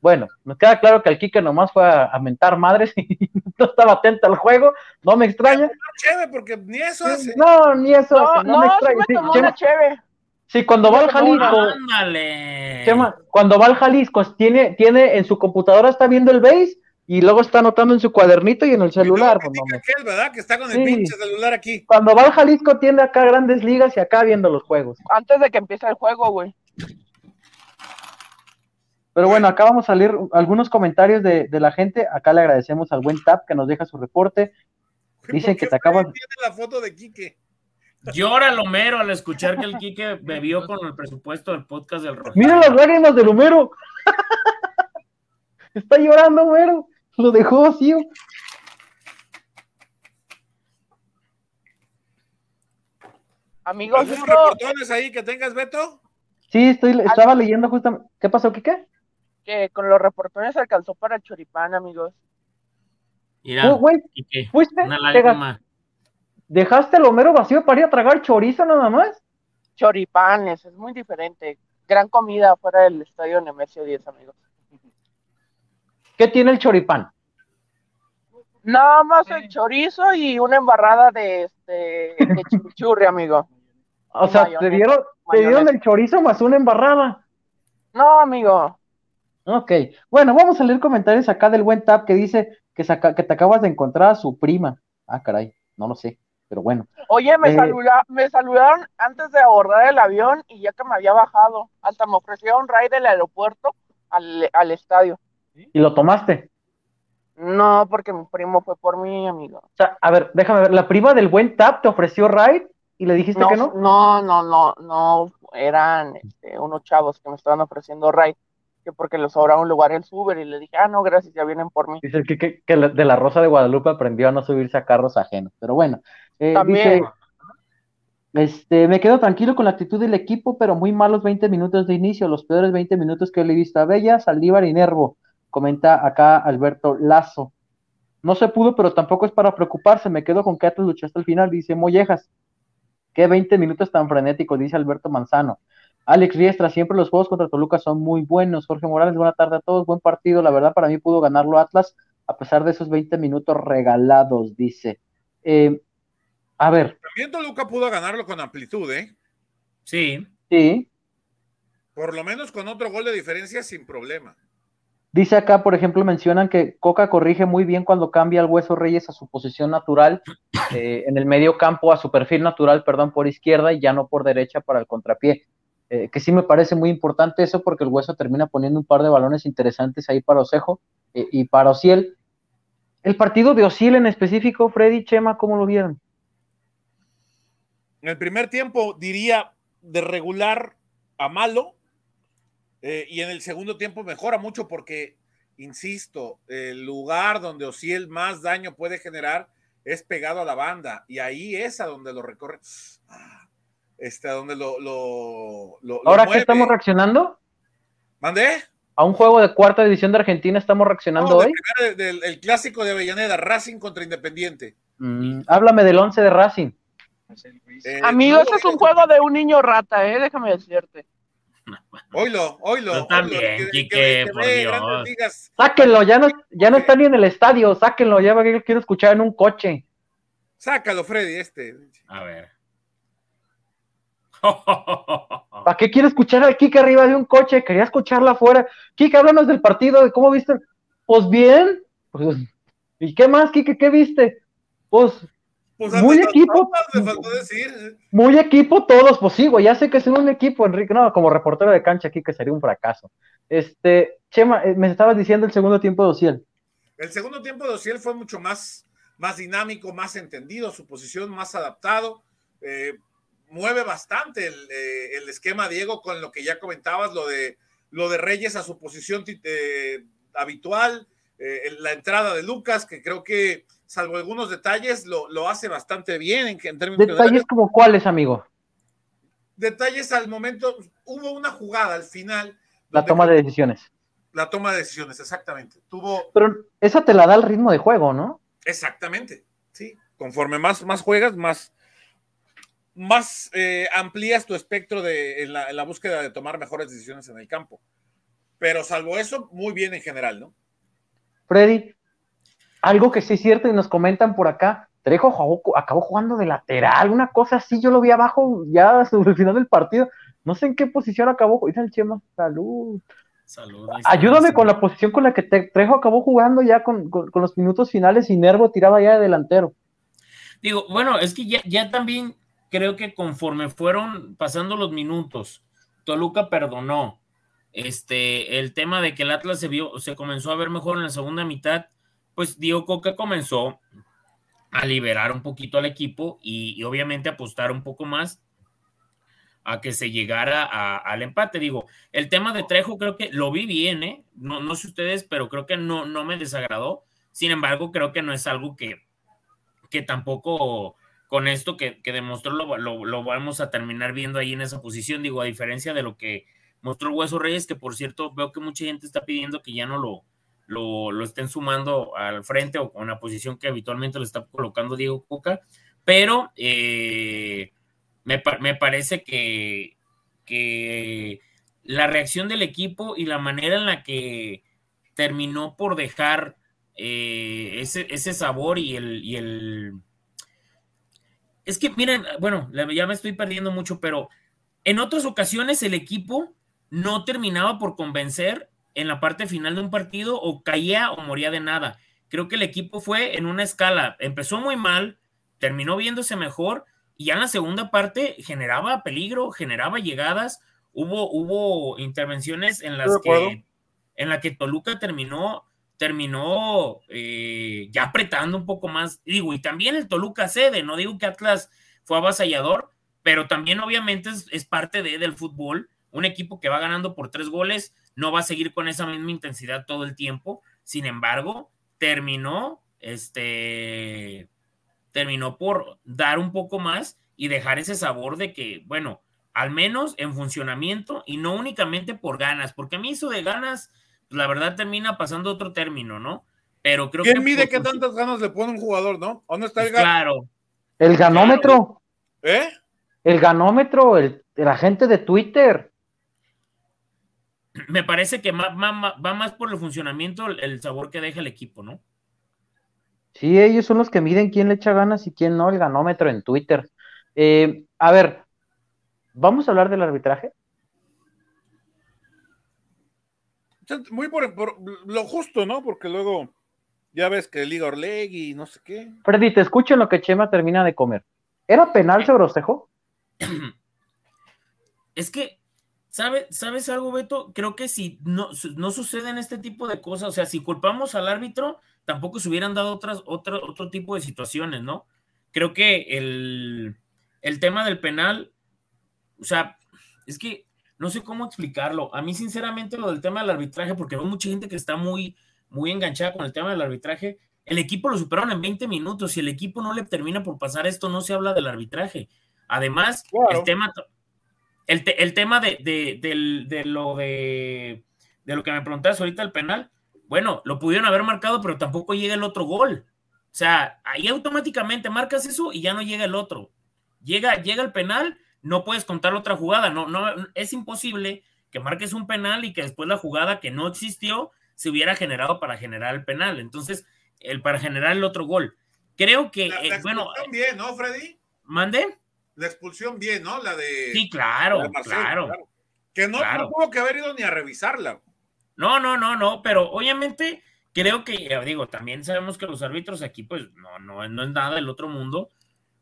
Bueno, nos queda claro que el Kike nomás fue a, a mentar madres y *laughs* no estaba atento al juego, no me extraña. Chévere, porque ni eso hace. No, ni eso, No, hace, no, no, me sí extraña. me Sí, Chema, una cheve. sí, cuando va al me. Jalisco, Ándale. Chema, cuando va al Jalisco, tiene, tiene en su computadora está viendo el base y luego está anotando en su cuadernito y en el celular. Pues, no aquel, ¿verdad? Que está con el Sí. pinche celular aquí. Cuando va al Jalisco tiene acá grandes ligas y acá viendo los juegos. Antes de que empiece el juego, güey. Pero bueno, acá vamos a leer algunos comentarios de, de la gente. Acá le agradecemos al buen Tap que nos deja su reporte. Dicen ¿Por que te acabas- la foto de Quique? Llora Lomero al escuchar que el Quique bebió con el presupuesto del podcast del Rojo. Mira las lágrimas del Homero. *laughs* Está llorando, Homero. Lo dejó vacío. Amigos, ¿Algunos esto, reportones ahí que tengas, Beto? Sí, estoy, estaba leyendo justamente. ¿Qué pasó, Kike? que con los reportones alcanzó para el choripán, amigos. Mira, Oh, güey, Quique, fuiste, una lágrima. dejaste el Homero vacío para ir a tragar chorizo nada más. Choripanes, es muy diferente. Gran comida fuera del estadio Nemesio 10, amigos. ¿Qué tiene el choripán? Nada más el chorizo y una embarrada de este de chimichurri, amigo. O Y sea, mayonesa, te dieron, te dieron el chorizo más una embarrada. No, amigo. Ok, bueno, vamos a leer comentarios acá del buen Tap que dice que, saca- que te acabas de encontrar a su prima. Ah, caray, no lo sé, pero bueno. Oye, me, Eh. saluda- me saludaron antes de abordar el avión y ya que me había bajado, hasta me ofrecieron ride del aeropuerto al, al estadio. ¿Y lo tomaste? No, porque mi primo fue por mí, amigo. O sea, a ver, déjame ver, la prima del buen Tap te ofreció ride y le dijiste No, que no. no, no, no, no, eran este, unos chavos que me estaban ofreciendo ride, que porque les sobraba un lugar el Uber y le dije, ah, no, gracias, ya vienen por mí. Dice que, que, de la Rosa de Guadalupe aprendió a no subirse a carros ajenos. Pero bueno, eh, También. dice, este, me quedo tranquilo con la actitud del equipo, pero muy malos 20 minutos de inicio, los peores 20 minutos que le he visto a Bella, Saldívar y Nervo, comenta acá Alberto Lazo. No se pudo, pero tampoco es para preocuparse, me quedo con que Atlas luchó hasta el final, dice Mollejas. Qué 20 minutos tan frenéticos, dice Alberto Manzano. Alex Riestra, siempre los juegos contra Toluca son muy buenos. Jorge Morales, buena tarde a todos, buen partido. La verdad, para mí pudo ganarlo Atlas, a pesar de esos 20 minutos regalados, dice. Eh, a ver. También Toluca pudo ganarlo con amplitud, ¿eh? Sí. Sí. Por lo menos con otro gol de diferencia sin problema. Dice acá, por ejemplo, mencionan que Coca corrige muy bien cuando cambia al Hueso Reyes a su posición natural, eh, en el medio campo, a su perfil natural, perdón, por izquierda y ya no por derecha para el contrapié. Eh, que sí me parece muy importante eso porque el Hueso termina poniendo un par de balones interesantes ahí para Osejo eh, y para Ociel. El partido de Ociel en específico, Freddy Chema, ¿cómo lo vieron? En el primer tiempo diría de regular a malo, eh, y en el segundo tiempo mejora mucho porque, insisto, el lugar donde Ociel más daño puede generar es pegado a la banda y ahí es a donde lo recorre. Ah, este, a donde lo. lo, ¿Ahora qué estamos reaccionando? ¿Mandé? A un juego de cuarta división de Argentina estamos reaccionando hoy. Del, el clásico de Avellaneda, Racing contra Independiente. Mm, háblame del 11 de Racing. Eh, Amigo, ese es un juego de un niño rata, ¿eh? déjame decirte. Oilo, oilo. también, Quique, por Dios. Sáquenlo, ya no, ya no está ni en el estadio, sáquenlo, ya quiero escuchar en un coche. Sácalo, Freddy, este. A ver. ¿Para qué quiero escuchar al Kike arriba de un coche? Quería escucharla afuera. Kike, háblanos del partido, de cómo viste. Pues bien. Pues, ¿Y qué más, Kike? ¿Qué viste? Pues pues muy equipo. Muy equipo todos, pues sí, güey, ya sé que es un equipo, Enrique, no, como reportero de cancha aquí que sería un fracaso. Este, Chema, eh, me estabas diciendo el segundo tiempo de Ociel. El segundo tiempo de Ociel fue mucho más, más dinámico, más entendido, su posición más adaptado. Eh, mueve bastante eh, el, esquema, Diego, con lo que ya comentabas, lo de, lo de Reyes a su posición habitual, la entrada de Lucas, que creo que salvo algunos detalles, lo, hace bastante bien en, en términos ¿Detalles como cuáles, amigo? Detalles al momento, hubo una jugada al final. La toma de decisiones. La toma de decisiones, exactamente. Tuvo... Pero esa te la da el ritmo de juego, ¿no? Exactamente, sí. Conforme más, más juegas, más, más eh, amplías tu espectro de, en la, en, la, búsqueda de tomar mejores decisiones en el campo. Pero salvo eso, muy bien en general, ¿no? Freddy, algo que sí es cierto y nos comentan por acá, Trejo acabó jugando de lateral, una cosa así, yo lo vi abajo ya *laughs* sobre el final del partido, no sé en qué posición acabó, dice el Chema, salud. Salud. Ayúdame con la posición con la que Trejo acabó jugando ya con, los minutos finales y Nervo tiraba ya de delantero. Digo, bueno, es que ya, ya también creo que conforme fueron pasando los minutos, Toluca perdonó. Este, el tema de que el Atlas se vio, se comenzó a ver mejor en la segunda mitad, pues Diego Coca comenzó a liberar un poquito al equipo y, obviamente apostar un poco más a que se llegara al empate. Digo, el tema de Trejo creo que lo vi bien, ¿eh? No, no sé ustedes, pero creo que no, no me desagradó. Sin embargo, creo que no es algo que, que tampoco con esto que, demostró lo, lo, vamos a terminar viendo ahí en esa posición. Digo, a diferencia de lo que mostró Hueso Reyes, que por cierto veo que mucha gente está pidiendo que ya no lo, lo, estén sumando al frente o con la posición que habitualmente lo está colocando Diego Coca, pero eh, me, parece que, que la reacción del equipo y la manera en la que terminó por dejar eh, ese, ese, sabor y el, y el... Es que miren, bueno, ya me estoy perdiendo mucho, pero en otras ocasiones el equipo no terminaba por convencer en la parte final de un partido o caía o moría de nada. Creo que el equipo fue en una escala, empezó muy mal, terminó viéndose mejor y ya en la segunda parte generaba peligro, generaba llegadas, hubo, hubo intervenciones en las que en la que Toluca terminó terminó eh, ya apretando un poco más, digo, y también el Toluca cede, no digo que Atlas fue avasallador, pero también obviamente es, es parte de, del fútbol, un equipo que va ganando por tres goles, no va a seguir con esa misma intensidad todo el tiempo. Sin embargo, terminó, este, terminó por dar un poco más y dejar ese sabor de que, bueno, al menos en funcionamiento y no únicamente por ganas, porque a mí eso de ganas, pues, la verdad termina pasando otro término, ¿no? Pero creo ¿Quién mide qué tantas ganas le pone un jugador, no? ¿Dónde está el pues Claro. El ganómetro. ¿Eh? El ganómetro, el, el agente de Twitter. *clears throat* me parece que va, más por el funcionamiento, el sabor que deja el equipo, ¿no? Sí, ellos son los que miden quién le echa ganas y quién no, el ganómetro en Twitter. Eh, a ver, ¿vamos a hablar del arbitraje? Muy por, lo justo, ¿no? Porque luego ya ves que Liga Orlegui y no sé qué. Freddy, te escucho en lo que Chema termina de comer. ¿Era penal sobre Osejo? *clears throat* Es que ¿Sabes algo, Beto? Creo que si no, no suceden este tipo de cosas, o sea, si culpamos al árbitro, tampoco se hubieran dado otras, otro, otro tipo de situaciones, ¿no? Creo que el, el tema del penal, o sea, es que no sé cómo explicarlo. A mí, sinceramente, lo del tema del arbitraje, porque veo mucha gente que está muy, muy enganchada con el tema del arbitraje. El equipo lo superaron en 20 minutos. Si el equipo no le termina por pasar esto, no se habla del arbitraje. Además, el tema el, tema de, lo de, lo que me preguntabas ahorita el penal, bueno, lo pudieron haber marcado, pero tampoco llega el otro gol. O sea, ahí automáticamente marcas eso y ya no llega el otro. Llega, llega el penal, no puedes contar otra jugada. No, no, es imposible que marques un penal y que después la jugada que no existió se hubiera generado para generar el penal. Entonces, el para generar el otro gol. Creo que, eh, bueno. Bien, ¿no, Freddy? ¿Mande? La expulsión bien, ¿no? La de. Sí, claro, claro, Que no, tuvo que haber ido ni a revisarla. No, no, no, no, pero obviamente creo que, digo, también sabemos que los árbitros aquí, pues, no, no, no es nada del otro mundo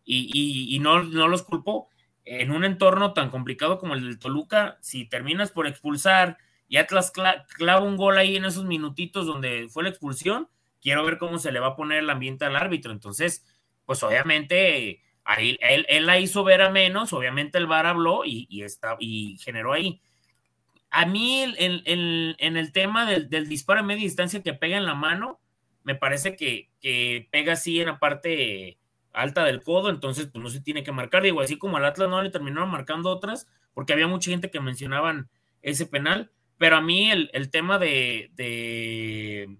y, no, no los culpo. En un entorno tan complicado como el del Toluca, si terminas por expulsar y Atlas clava un gol ahí en esos minutitos donde fue la expulsión, quiero ver cómo se le va a poner el ambiente al árbitro. Entonces, pues obviamente Ahí, él, la hizo ver a menos, obviamente el VAR habló y, está, y generó ahí. A mí en el tema del, disparo a media distancia que pega en la mano, me parece que, pega así en la parte alta del codo, entonces pues no se tiene que marcar. Digo, así como al Atlas no le terminaron marcando otras, porque había mucha gente que mencionaban ese penal, pero a mí el, tema de, de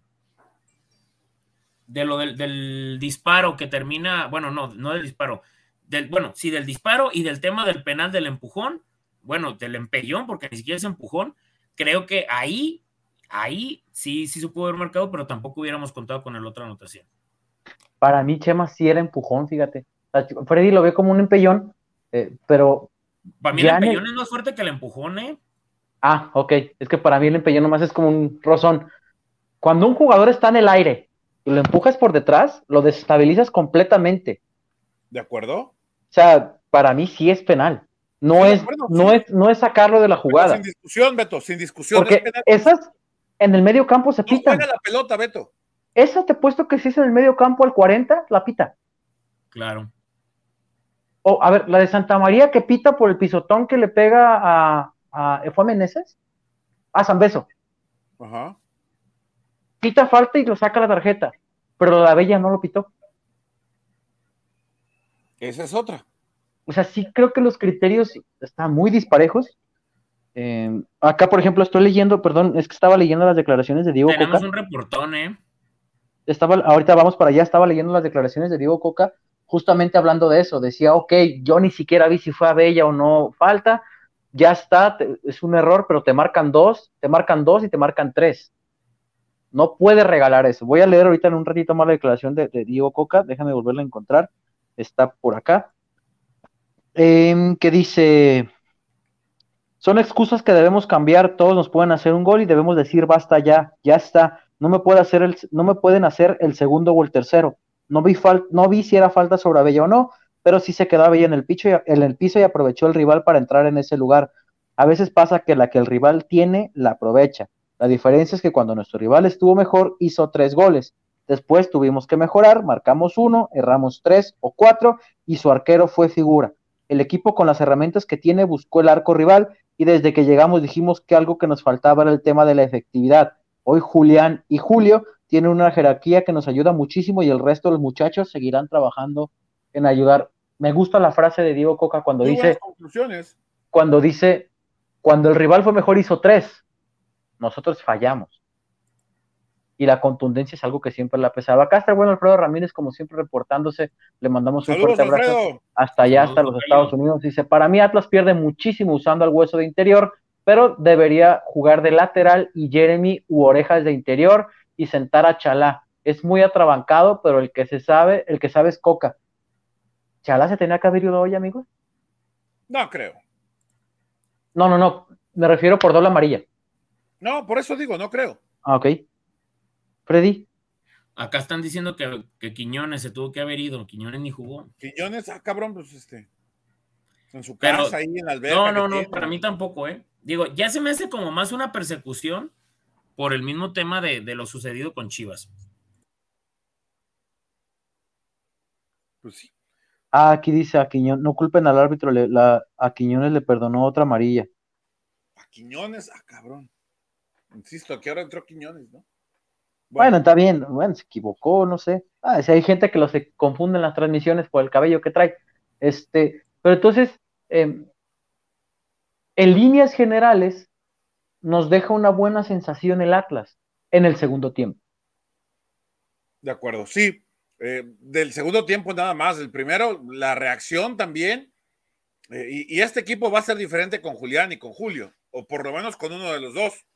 lo del, disparo que termina, bueno, no, no del disparo, del, bueno, sí, del disparo y del tema del penal del empujón, bueno, del empellón, porque ni siquiera es empujón, creo que ahí, ahí sí, sí se pudo haber marcado, pero tampoco hubiéramos contado con la otra anotación. Para mí, Chema sí era empujón, fíjate. Freddy lo ve como un empellón, eh, pero. Para mí el empellón es más fuerte que el empujón, ¿eh? Ah, ok. Es que para mí el empellón nomás es como un rozón. Cuando un jugador está en el aire y lo empujas por detrás, lo desestabilizas completamente. ¿De acuerdo? O sea, para mí sí es penal. No, es, no, es, no es sacarlo de la jugada. sin discusión, Beto, sin discusión. Porque esas en el medio campo se pitan. la pelota, Beto. Esa te he puesto que si es en el medio campo al 40, la pita. Claro. O, a ver, la de Santa María que pita por el pisotón que le pega a. a ¿Fue a Meneses? A San Beso. Ajá. Pita falta y lo saca la tarjeta. Pero la Bella no lo pitó. Esa es otra. O sea, sí creo que los criterios están muy disparejos. Eh, acá, por ejemplo, estoy leyendo, perdón, es que estaba leyendo las declaraciones de Diego Coca. Tenemos un reportón, ¿eh? Estaba, ahorita vamos para allá, estaba leyendo las declaraciones de Diego Coca, justamente hablando de eso. Decía, ok, yo ni siquiera vi si fue a Bella o no falta, ya está, es un error, pero te marcan dos, te marcan dos y te marcan tres. No puede regalar eso. Voy a leer ahorita en un ratito más la declaración de, Diego Coca, déjame volverla a encontrar está por acá, em, que dice, son excusas que debemos cambiar, todos nos pueden hacer un gol y debemos decir, basta ya, ya está, no me, puede hacer el, no me pueden hacer el segundo o el tercero. No vi, no vi si era falta sobre Bella o no, pero sí se quedaba Bella en el, en el piso y aprovechó el rival para entrar en ese lugar. A veces pasa que la que el rival tiene, la aprovecha. La diferencia es que cuando nuestro rival estuvo mejor, hizo tres goles. Después tuvimos que mejorar, marcamos uno, erramos tres o cuatro y su arquero fue figura. El equipo con las herramientas que tiene buscó el arco rival y desde que llegamos dijimos que algo que nos faltaba era el tema de la efectividad. Hoy Julián y Julio tienen una jerarquía que nos ayuda muchísimo y el resto de los muchachos seguirán trabajando en ayudar. Me gusta la frase de Diego Coca cuando dice cuando dice cuando el rival fue mejor hizo tres, nosotros fallamos y la contundencia es algo que siempre la pesaba. Acá está el bueno Alfredo Ramírez, como siempre, reportándose. Le mandamos un fuerte abrazo hasta allá, hasta los Estados Unidos. Dice: Para mí, Atlas pierde muchísimo usando al hueso de interior pero debería jugar de lateral y Jeremy u orejas de interior y sentar a Chalá. Es muy atrabancado, pero el que se sabe, el que sabe es Coca. ¿Chalá se tenía que haber ido hoy, amigo? No creo. No, no, no. Me refiero por doble amarilla. No, por eso digo, no creo. Ah, ok. Freddy. Acá están diciendo que, que, Quiñones se tuvo que haber ido. Quiñones ni jugó. Quiñones, ah, cabrón, pues este. En su casa, ahí en la alberca. No, no, no, para mí tampoco, ¿eh? Digo, ya se me hace como más una persecución por el mismo tema de, de lo sucedido con Chivas. Pues sí. Ah, aquí dice a Quiñones, no culpen al árbitro, le, la, a Quiñones le perdonó otra amarilla. A Quiñones, ah, cabrón. Insisto, aquí ahora entró Quiñones, ¿no? Bueno. está bien, bueno, se equivocó, no sé. Ah, si hay gente que lo se confunde en las transmisiones por el cabello que trae. Este, pero entonces, em, en líneas generales, nos deja una buena sensación el Atlas en el segundo tiempo. De acuerdo, sí. Eh, del segundo tiempo nada más. El primero, la reacción también. Eh, y, y, este equipo va a ser diferente con Julián y con Julio, o por lo menos con uno de los dos,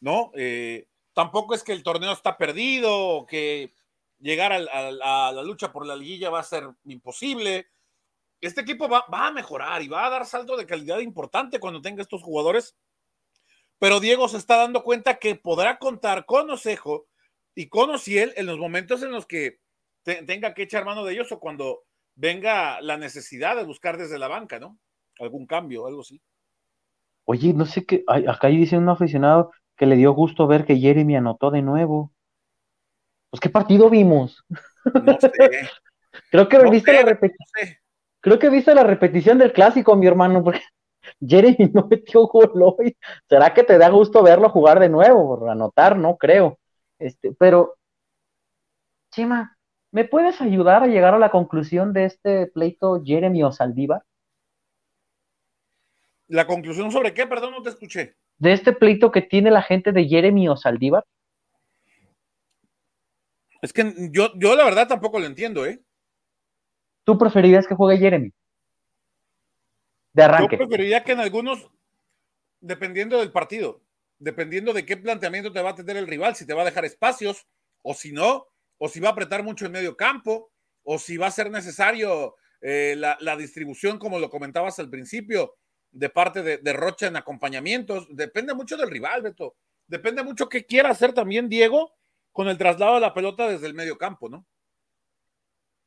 ¿no? Eh, tampoco es que el torneo está perdido o que llegar a, la lucha por la liguilla va a ser imposible. Este equipo va, va, a mejorar y va a dar salto de calidad importante cuando tenga estos jugadores. Pero Diego se está dando cuenta que podrá contar con Osejo y con Ociel en los momentos en los que te, tenga que echar mano de ellos o cuando venga la necesidad de buscar desde la banca, ¿no? Algún cambio, algo así. Oye, no sé qué, acá dice un aficionado que le dio gusto ver que Jeremy anotó de nuevo. Pues qué partido vimos. No sé. *laughs* Creo que no viste sé, la repetición. No sé. Creo que viste la repetición del clásico, mi hermano, porque *laughs* Jeremy no metió gol hoy. ¿Será que te da gusto verlo jugar de nuevo? Por anotar, no creo. Este, pero, Chima, ¿me puedes ayudar a llegar a la conclusión de este pleito Jeremy o Saldívar? ¿La conclusión sobre qué? Perdón, no te escuché de este pleito que tiene la gente de Jeremy o Saldívar? Es que yo, yo la verdad tampoco lo entiendo, ¿eh? ¿Tú preferirías que juegue Jeremy? De arranque. Yo preferiría que en algunos, dependiendo del partido, dependiendo de qué planteamiento te va a tener el rival, si te va a dejar espacios o si no, o si va a apretar mucho en medio campo, o si va a ser necesario eh, la, la distribución, como lo comentabas al principio, de parte de, Rocha en acompañamientos. Depende mucho del rival, Beto. Depende mucho qué quiera hacer también Diego con el traslado de la pelota desde el medio campo, ¿no?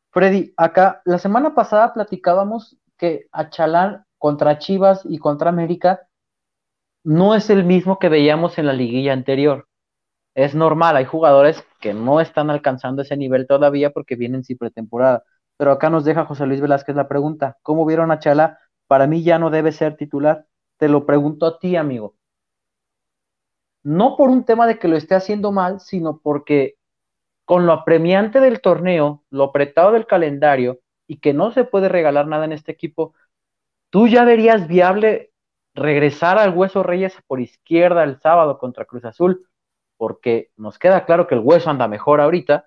Freddy, acá la semana pasada platicábamos que Achalán contra Chivas y contra América no es el mismo que veíamos en la liguilla anterior. Es normal, hay jugadores que no están alcanzando ese nivel todavía porque vienen sin pretemporada. Pero acá nos deja José Luis Velázquez la pregunta: ¿cómo vieron a Chalá para mí ya no debe ser titular. Te lo pregunto a ti, amigo. No por un tema de que lo esté haciendo mal, sino porque con lo apremiante del torneo, lo apretado del calendario y que no se puede regalar nada en este equipo, tú ya verías viable regresar al Hueso Reyes por izquierda el sábado contra Cruz Azul, porque nos queda claro que el Hueso anda mejor ahorita,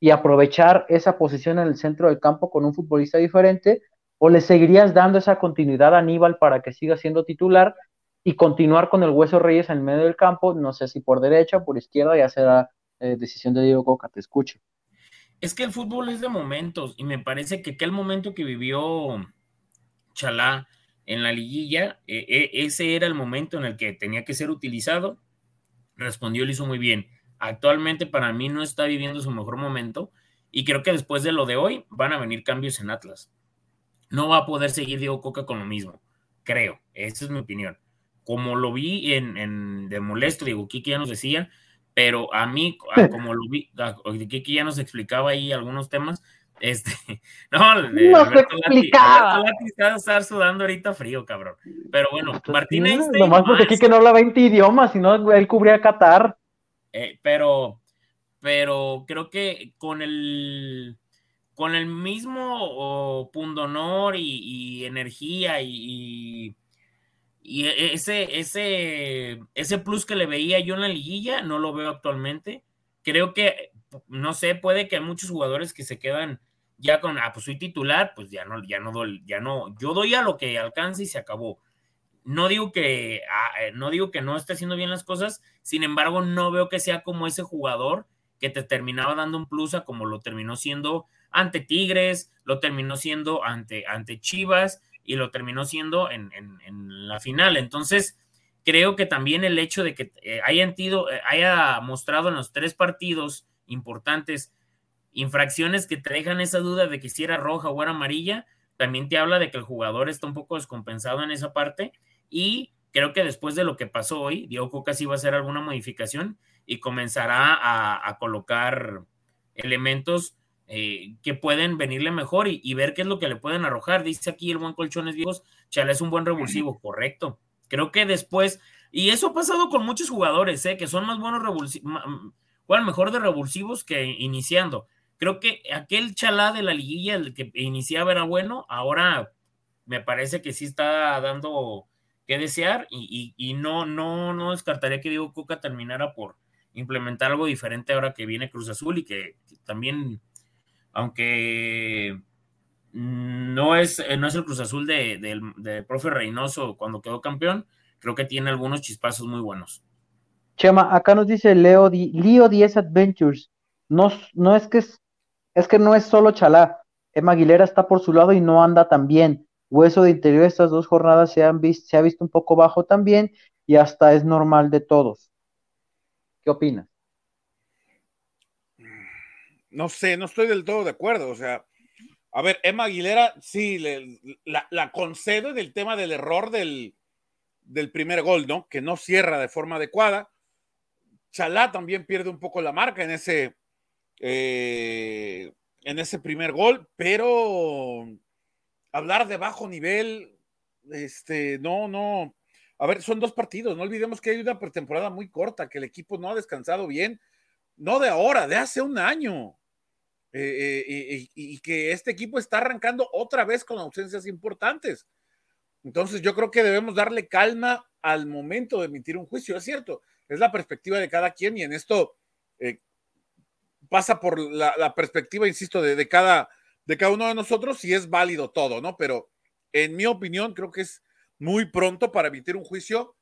y aprovechar esa posición en el centro del campo con un futbolista diferente ¿O le seguirías dando esa continuidad a Aníbal para que siga siendo titular y continuar con el Hueso Reyes en el medio del campo? No sé si por derecha o por izquierda, ya será eh, decisión de Diego Coca, te escucho. Es que el fútbol es de momentos y me parece que aquel momento que vivió Chalá en la liguilla, eh, eh, ese era el momento en el que tenía que ser utilizado. Respondió, lo hizo muy bien. Actualmente para mí no está viviendo su mejor momento y creo que después de lo de hoy van a venir cambios en Atlas no va a poder seguir Diego Coca con lo mismo, creo, esa es mi opinión. Como lo vi en, en de molesto, digo, Kiki ya nos decía, pero a mí, *laughs* como lo vi, Kiki ya nos explicaba ahí algunos temas, este, *laughs* no, no se explicaba. está estar sudando ahorita frío, cabrón. Pero bueno, Pues Martínez. Sí, nomás porque Kiki no habla 20 idiomas, sino él cubría Qatar. Eh, pero, pero creo que con el con el mismo oh, pundonor y, y energía y, y, ese, ese, ese plus que le veía yo en la liguilla, no lo veo actualmente. Creo que, no sé, puede que hay muchos jugadores que se quedan ya con, ah, pues soy titular, pues ya no, ya no doy, ya no, yo doy a lo que alcance y se acabó. no digo que ah, eh, no digo que no esté haciendo bien las cosas, sin embargo, no veo que sea como ese jugador que te terminaba dando un plus a como lo terminó siendo ante Tigres, lo terminó siendo ante, ante Chivas y lo terminó siendo en, la final. Entonces, creo que también el hecho de que eh, haya, eh, haya mostrado en los tres partidos importantes infracciones que te dejan esa duda de que si era roja o era amarilla, también te habla de que el jugador está un poco descompensado en esa parte y creo que después de lo que pasó hoy, Diego Coca sí va a hacer alguna modificación y comenzará a, colocar elementos eh, que pueden venirle mejor y, ver qué es lo que le pueden arrojar. Dice aquí el buen Colchones Viejos, Chala es un buen revulsivo, correcto. Creo que después, y eso ha pasado con muchos jugadores, ¿eh? que son más buenos revulsivos, juegan mejor de revulsivos que iniciando. Creo que aquel Chalá de la liguilla, el que iniciaba era bueno, ahora me parece que sí está dando que desear y, no, no, no descartaría que Diego Coca terminara por implementar algo diferente ahora que viene Cruz Azul y que, también, aunque no es, no es el Cruz Azul de, profe Reynoso cuando quedó campeón, creo que tiene algunos chispazos muy buenos. Chema, acá nos dice Leo, Leo 10 Adventures. No, no es que es, es que no es solo Chalá. Emma Aguilera está por su lado y no anda tan bien. Hueso de interior estas dos jornadas se, han visto, se ha visto un poco bajo también y hasta es normal de todos. ¿Qué opinas? No sé, no estoy del todo de acuerdo. O sea, a ver, Emma Aguilera, sí, la, la, concedo del tema del error del, del primer gol, ¿no? Que no cierra de forma adecuada. Chalá también pierde un poco la marca en ese, eh, en ese primer gol, pero hablar de bajo nivel, este, no, no. A ver, son dos partidos, no olvidemos que hay una pretemporada muy corta, que el equipo no ha descansado bien, no de ahora, de hace un año. Eh, eh, y, que este equipo está arrancando otra vez con ausencias importantes. Entonces yo creo que debemos darle calma al momento de emitir un juicio, es cierto, es la perspectiva de cada quien y en esto eh, pasa por la, perspectiva, insisto, de, cada, de cada uno de nosotros y es válido todo, ¿no? Pero en mi opinión creo que es muy pronto para emitir un juicio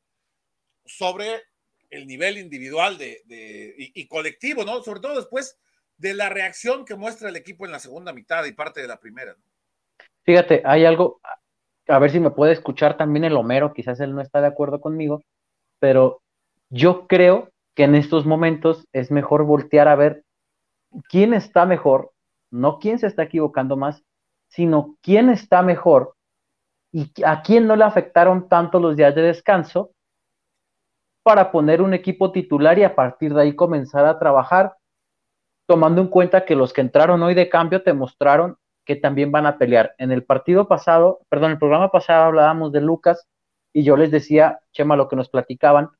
sobre el nivel individual de, y, colectivo, ¿no? Sobre todo después de la reacción que muestra el equipo en la segunda mitad y parte de la primera. Fíjate, hay algo, a ver si me puede escuchar también el Homero, quizás él no está de acuerdo conmigo, pero yo creo que en estos momentos es mejor voltear a ver quién está mejor, no quién se está equivocando más, sino quién está mejor y a quién no le afectaron tanto los días de descanso para poner un equipo titular y a partir de ahí comenzar a trabajar, tomando en cuenta que los que entraron hoy de cambio te mostraron que también van a pelear. En el partido pasado, perdón, el programa pasado hablábamos de Lucas y yo les decía, Chema, lo que nos platicaban,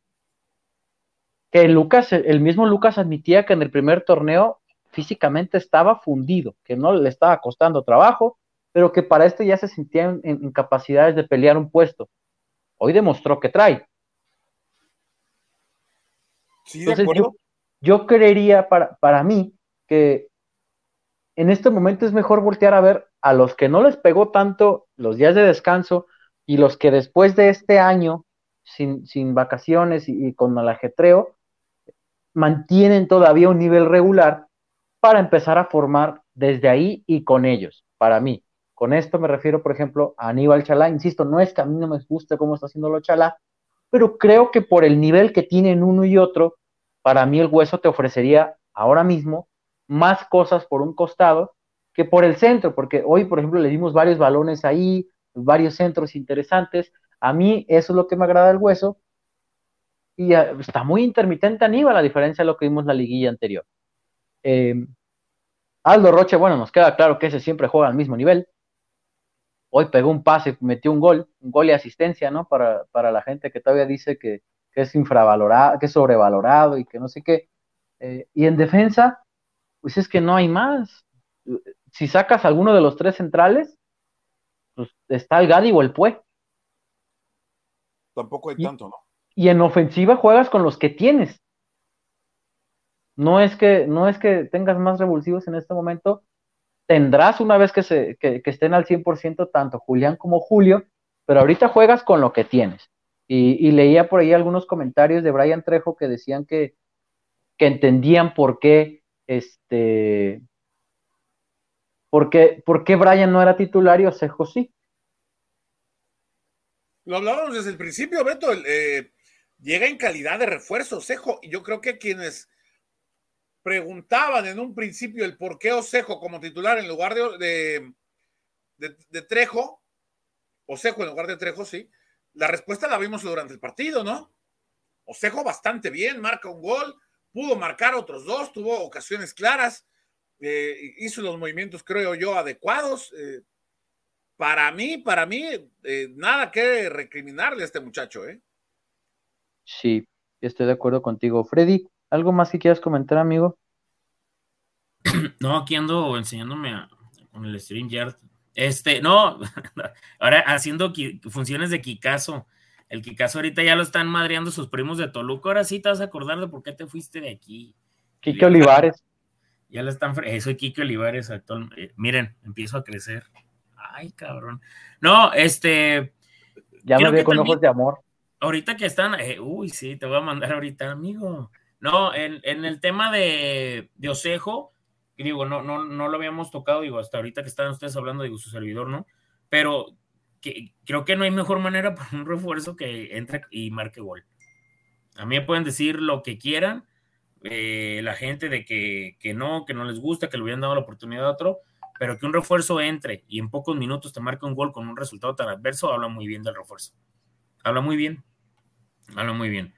que Lucas, el mismo Lucas admitía que en el primer torneo físicamente estaba fundido, que no le estaba costando trabajo, pero que para este ya se sentía en, capacidades de pelear un puesto. Hoy demostró que trae. Sí, de acuerdo. Yo, creería para, para mí que en este momento es mejor voltear a ver a los que no les pegó tanto los días de descanso y los que después de este año, sin, sin vacaciones y, y, con el ajetreo, mantienen todavía un nivel regular para empezar a formar desde ahí y con ellos, para mí. Con esto me refiero, por ejemplo, a Aníbal Chalá. Insisto, no es que a mí no me guste cómo está haciendo lo Chalá, pero creo que por el nivel que tienen uno y otro, para mí el hueso te ofrecería ahora mismo más cosas por un costado que por el centro, porque hoy, por ejemplo, le dimos varios balones ahí, varios centros interesantes. A mí eso es lo que me agrada del hueso, y ah, está muy intermitente Aníbal, a diferencia de lo que vimos en la liguilla anterior. Eh, Aldo Roche, bueno, nos queda claro que ese siempre juega al mismo nivel. Hoy pegó un pase, metió un gol, un gol y asistencia, ¿no? Para, la gente que todavía dice que, es infravalorado, que es sobrevalorado y que no sé qué. Eh, y en defensa, pues es que no hay más. Si sacas alguno de los tres centrales, pues está el Gadi o el Pue. Tampoco hay tanto, ¿no? y en ofensiva juegas con los que tienes. No es que, no es que tengas más revulsivos en este momento, tendrás una vez que, se, que, estén al 100% tanto Julián como Julio, pero ahorita juegas con lo que tienes. Y, leía por ahí algunos comentarios de Brian Trejo que decían que, que entendían por qué este por qué, por qué Brian no era titular y Osejo sí. Lo hablábamos desde el principio, Beto. Eh, llega en calidad de refuerzo Osejo. Y yo creo que quienes preguntaban en un principio el por qué Osejo como titular en lugar de, de, Trejo, Osejo en lugar de Trejo, sí, la respuesta la vimos durante el partido, ¿no? Osejo bastante bien, marca un gol, pudo marcar otros dos, tuvo ocasiones claras, eh, hizo los movimientos, creo yo, adecuados. Eh, para mí, para mí, eh, nada que recriminarle a este muchacho, ¿eh? Sí, estoy de acuerdo contigo. Freddy, ¿algo más que quieras comentar, amigo? *clears throat* No, aquí ando enseñándome con el StreamYard este, no, *laughs* ahora haciendo funciones de Kikazo. El Kikazo ahorita ya lo están madreando sus primos de Toluca. Ahora sí te vas a acordar de por qué te fuiste de aquí. Kike Olivares. Ya lo están. Eh, soy Kike Olivares actual. Eh, miren, empiezo a crecer. Ay, cabrón. No, este. Ya me veo con ojos de amor. Ahorita que están. Eh, uy, sí, te voy a mandar ahorita, amigo. No, en, en el tema de, Osejo digo, no, no, no lo habíamos tocado, digo, hasta ahorita que estaban ustedes hablando, digo, su servidor, ¿no? Pero que, creo que no hay mejor manera para un refuerzo que entre y marque gol. A mí me pueden decir lo que quieran, eh, la gente de que, que, no, que no les gusta, que le hubieran dado la oportunidad a otro, pero que un refuerzo entre y en pocos minutos te marque un gol con un resultado tan adverso, habla muy bien del refuerzo. Habla muy bien. Habla muy bien.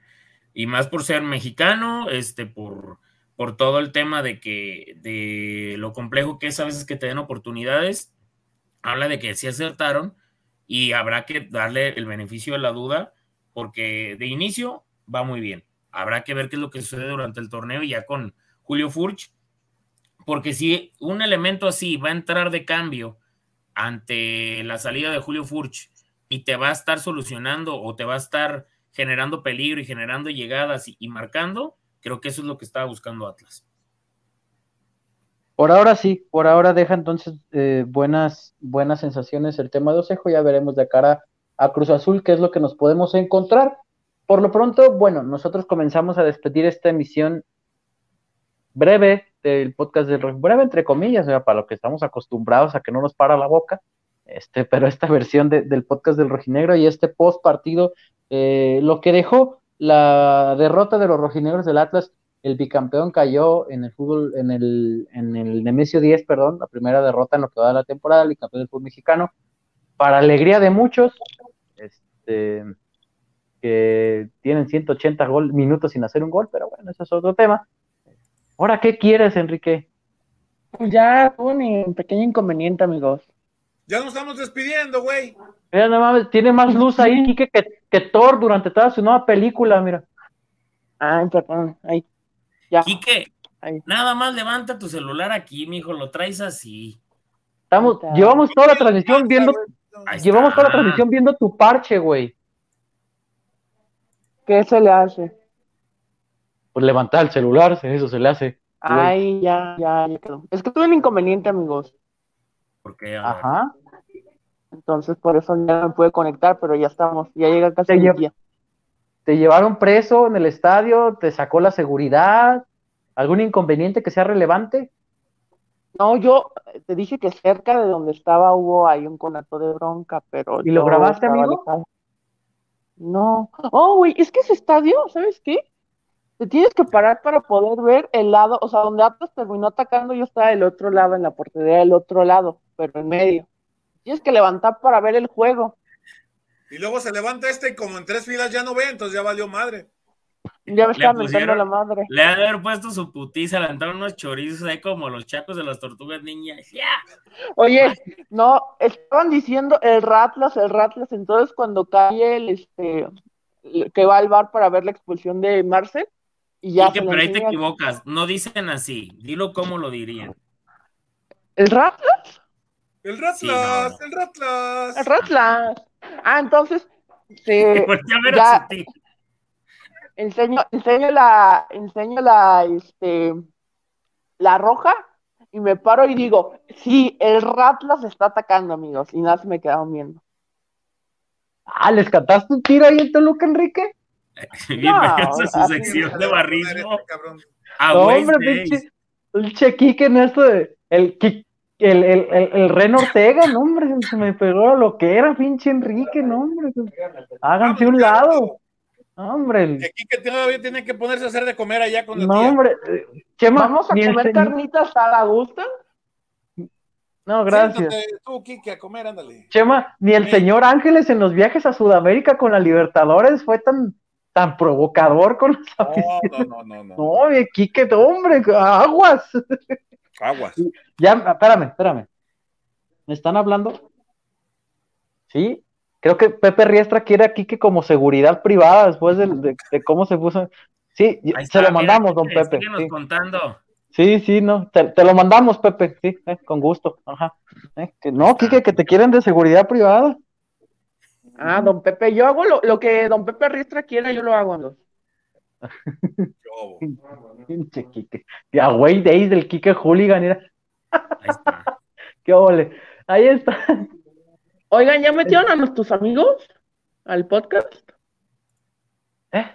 Y más por ser mexicano, este, por por todo el tema de que de lo complejo que es a veces que te den oportunidades, habla de que sí acertaron y habrá que darle el beneficio de la duda porque de inicio va muy bien. Habrá que ver qué es lo que sucede durante el torneo ya con Julio Furch, porque si un elemento así va a entrar de cambio ante la salida de Julio Furch y te va a estar solucionando o te va a estar generando peligro y generando llegadas y marcando, Creo que eso es lo que estaba buscando Atlas. Por ahora sí, por ahora deja entonces eh, buenas, buenas sensaciones el tema de Osejo, ya veremos de cara a Cruz Azul qué es lo que nos podemos encontrar. Por lo pronto, bueno, nosotros comenzamos a despedir esta emisión breve del podcast del breve entre comillas, o para lo que estamos acostumbrados a que no nos para la boca, este, pero esta versión del podcast del rojinegro y este post partido, eh, lo que dejó la derrota de los rojinegros del Atlas, el bicampeón cayó en el fútbol, en el, en el Nemesio 10, perdón, la primera derrota en lo que va de la temporada, el bicampeón del fútbol mexicano, para alegría de muchos, este, que tienen 180 gol, minutos sin hacer un gol, pero bueno, eso es otro tema. Ahora, ¿qué quieres, Enrique? Pues ya un pequeño inconveniente, amigos. Ya nos estamos despidiendo, güey. Mira, no mames, tiene más luz ahí, Kike, que, que Thor durante toda su nueva película, mira. Ay, perdón, ahí. Ya. Quique, nada más levanta tu celular aquí, mijo, lo traes así. Estamos, llevamos toda la transmisión viendo, llevamos toda la transmisión viendo tu parche, güey. ¿Qué se le hace? Pues levantar el celular, eso se le hace. Ay, ya, ya, ya quedó. Es que tuve un inconveniente, amigos. ¿Por qué? Ajá. Entonces por eso ya no me pude conectar, pero ya estamos, ya llega casi el día. ¿Te llevaron preso en el estadio? ¿Te sacó la seguridad? ¿Algún inconveniente que sea relevante? No, yo te dije que cerca de donde estaba hubo ahí un conato de bronca, pero. ¿Y lo grabaste, amigo? No. Oh, güey, es que ese estadio, ¿sabes qué? Te tienes que parar para poder ver el lado, o sea, donde Atlas terminó atacando, yo estaba del otro lado, en la portería del otro lado, pero en medio. Tienes que levantar para ver el juego. Y luego se levanta este y como en tres filas ya no ve, entonces ya valió madre. Ya me está metiendo la madre. Le han haber puesto su putiza, le han unos chorizos ahí como los chacos de las tortugas niñas. Oye, no, estaban diciendo el Ratlas, el Ratlas, entonces cuando cae el este que va al bar para ver la expulsión de Marcel y ya. que, pero ahí te equivocas, no dicen así, dilo como lo dirían. ¿El Ratlas? El Ratlas, el Ratlas. El Ratlas. Ah, entonces. *laughs* ya, enseño, enseño la, enseño la, este, la roja y me paro y digo, sí, el Ratlas está atacando, amigos. Y nada, se me quedaron viendo. Ah, ¿les cantaste un tiro ahí en Toluca, Enrique? *laughs* Bienvenidos a su sección de barrismo. A no, hombre, pinche, el chequique en esto de el, el, el, el, el Ren Ortega, no, hombre, se me pegó lo que era, pinche Enrique, no, hombre. Háganse un lado. hombre. El... Quique todavía tiene que ponerse a hacer de comer allá con la No, hombre. Chema, ¿Vamos a comer carnitas a la gusta? No, gracias. tú, Kike, a comer, ándale. Chema, ni el señor Ángeles en los viajes a Sudamérica con la Libertadores fue tan, tan provocador con los no, no, no, no, no. No, Kike, hombre, aguas. *laughs* Aguas. Ya, espérame, espérame. ¿Me están hablando? Sí. Creo que Pepe Riestra quiere a Kike como seguridad privada después de, de, cómo se puso. Sí, se lo mandamos, don Pepe. Sí. contando. Sí, sí, no, te, lo mandamos, Pepe, sí, eh, con gusto, ajá. Eh, que no, Kike, que te quieren de seguridad privada. Ah, don Pepe, yo hago lo, lo que don Pepe Riestra quiera, yo lo hago. ¿no? *laughs* Pinche Kike. Ya, güey, Days del Kike Hooligan. Ahí está. *laughs* Qué ole. Ahí está. Oigan, ¿ya metieron a nuestros amigos al podcast? ¿Eh?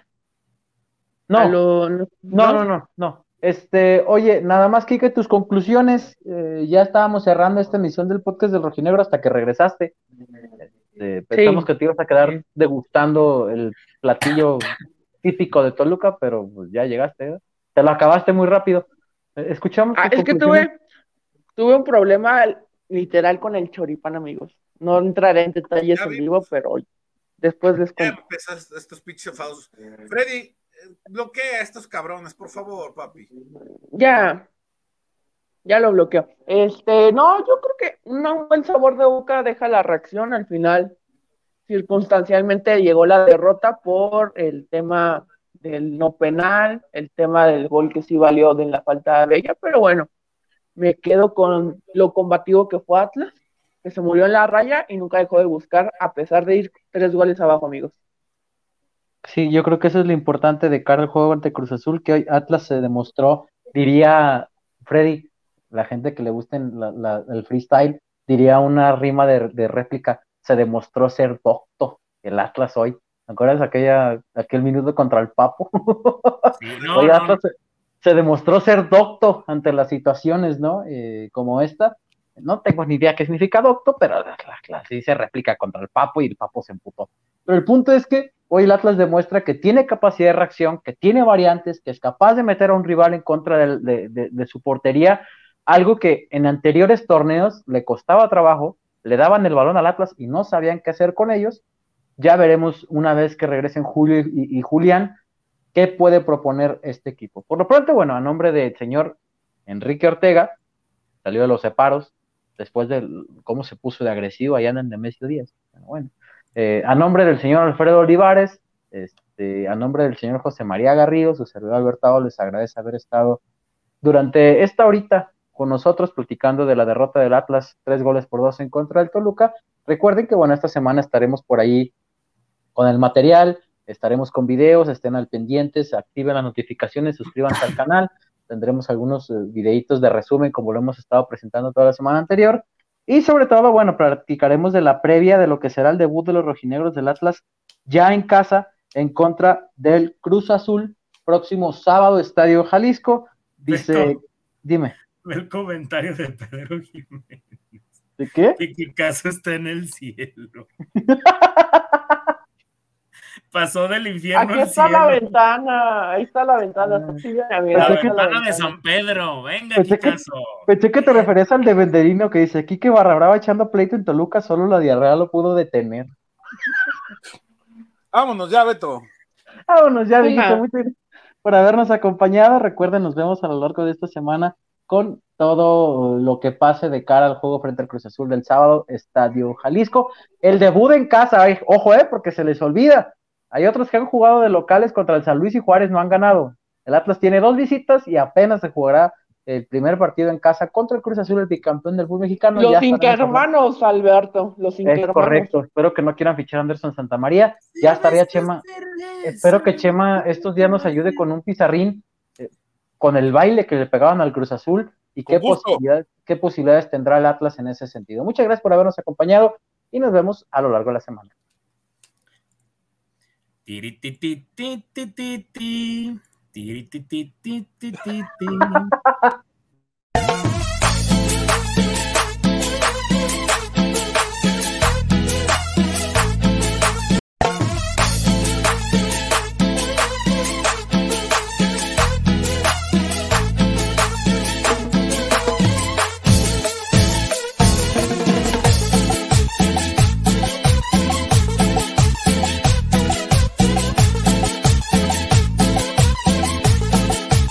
No. no, no, no, no. Este, oye, nada más, Kike, tus conclusiones. Eh, ya estábamos cerrando esta emisión del podcast del Rojinegro hasta que regresaste. Eh, pensamos que te ibas a quedar degustando el platillo típico de Toluca, pero pues ya llegaste. ¿eh? Te lo acabaste muy rápido. Eh, escuchamos. Ah, es que tuve, tuve un problema literal con el choripán, amigos. No entraré en detalles en vivo, pero después les cuento. estos pinches Freddy, bloquea a estos cabrones, por favor, papi. Ya, ya lo bloqueo. Este, no, yo creo que un buen sabor de boca deja la reacción al final. Circunstancialmente llegó la derrota por el tema del no penal, el tema del gol que sí valió de la falta de Bella, pero bueno, me quedo con lo combativo que fue Atlas, que se murió en la raya y nunca dejó de buscar, a pesar de ir tres goles abajo, amigos. Sí, yo creo que eso es lo importante de cara al juego ante Cruz Azul, que hoy Atlas se demostró, diría Freddy, la gente que le guste el freestyle, diría una rima de, réplica, se demostró ser docto el Atlas hoy. ¿te acuerdas aquella, aquel minuto contra el Papo? hoy *laughs* Atlas se, demostró ser docto ante las situaciones, ¿no? Eh, como esta. No tengo ni idea qué significa docto, pero sí se réplica contra el Papo y el Papo se emputó. Pero el punto es que hoy el Atlas demuestra que tiene capacidad de reacción, que tiene variantes, que es capaz de meter a un rival en contra de, su portería, algo que en anteriores torneos le costaba trabajo, le daban el balón al Atlas y no sabían qué hacer con ellos. Ya veremos una vez que regresen Julio y, Julián qué puede proponer este equipo. Por lo pronto, bueno, a nombre del señor Enrique Ortega, salió de los separos, después de cómo se puso de agresivo, allá en Messi Díaz. Bueno, eh, a nombre del señor Alfredo Olivares, este, a nombre del señor José María Garrido, su servidor Albertado, les agradece haber estado durante esta horita con nosotros platicando de la derrota del Atlas, tres goles por dos en contra del Toluca. Recuerden que, bueno, esta semana estaremos por ahí con el material, estaremos con videos, estén al pendientes, activen las notificaciones, suscríbanse al canal, tendremos algunos eh, videitos de resumen como lo hemos estado presentando toda la semana anterior y sobre todo, bueno, platicaremos de la previa de lo que será el debut de los rojinegros del Atlas ya en casa en contra del Cruz Azul, próximo sábado, Estadio Jalisco. Dice, dime. El comentario de Pedro Jiménez. ¿De qué? Que tu casa está en el cielo. *laughs* Pasó del infierno Aquí está la ventana, ahí está la ventana. la ventana de San Pedro, venga, pensé que, pensé que te referías al de Venderino que dice aquí que Barra Brava echando pleito en Toluca, solo la diarrea lo pudo detener. *laughs* Vámonos ya, Beto. Vámonos ya, Muchas gracias por habernos acompañado. Recuerden, nos vemos a lo largo de esta semana con todo lo que pase de cara al juego frente al Cruz Azul del sábado, Estadio Jalisco. El debut en casa, ojo, eh, porque se les olvida. Hay otros que han jugado de locales contra el San Luis y Juárez, no han ganado. El Atlas tiene dos visitas y apenas se jugará el primer partido en casa contra el Cruz Azul, el bicampeón del fútbol mexicano. Los hermanos, Alberto, los Es correcto, espero que no quieran fichar a Anderson Santamaría. Ya estaría Chema. Espero que Chema estos días nos ayude con un pizarrín, con el baile que le pegaban al Cruz Azul y qué, qué posibilidades tendrá el Atlas en ese sentido. Muchas gracias por habernos acompañado y nos vemos a lo largo de la semana. *laughs*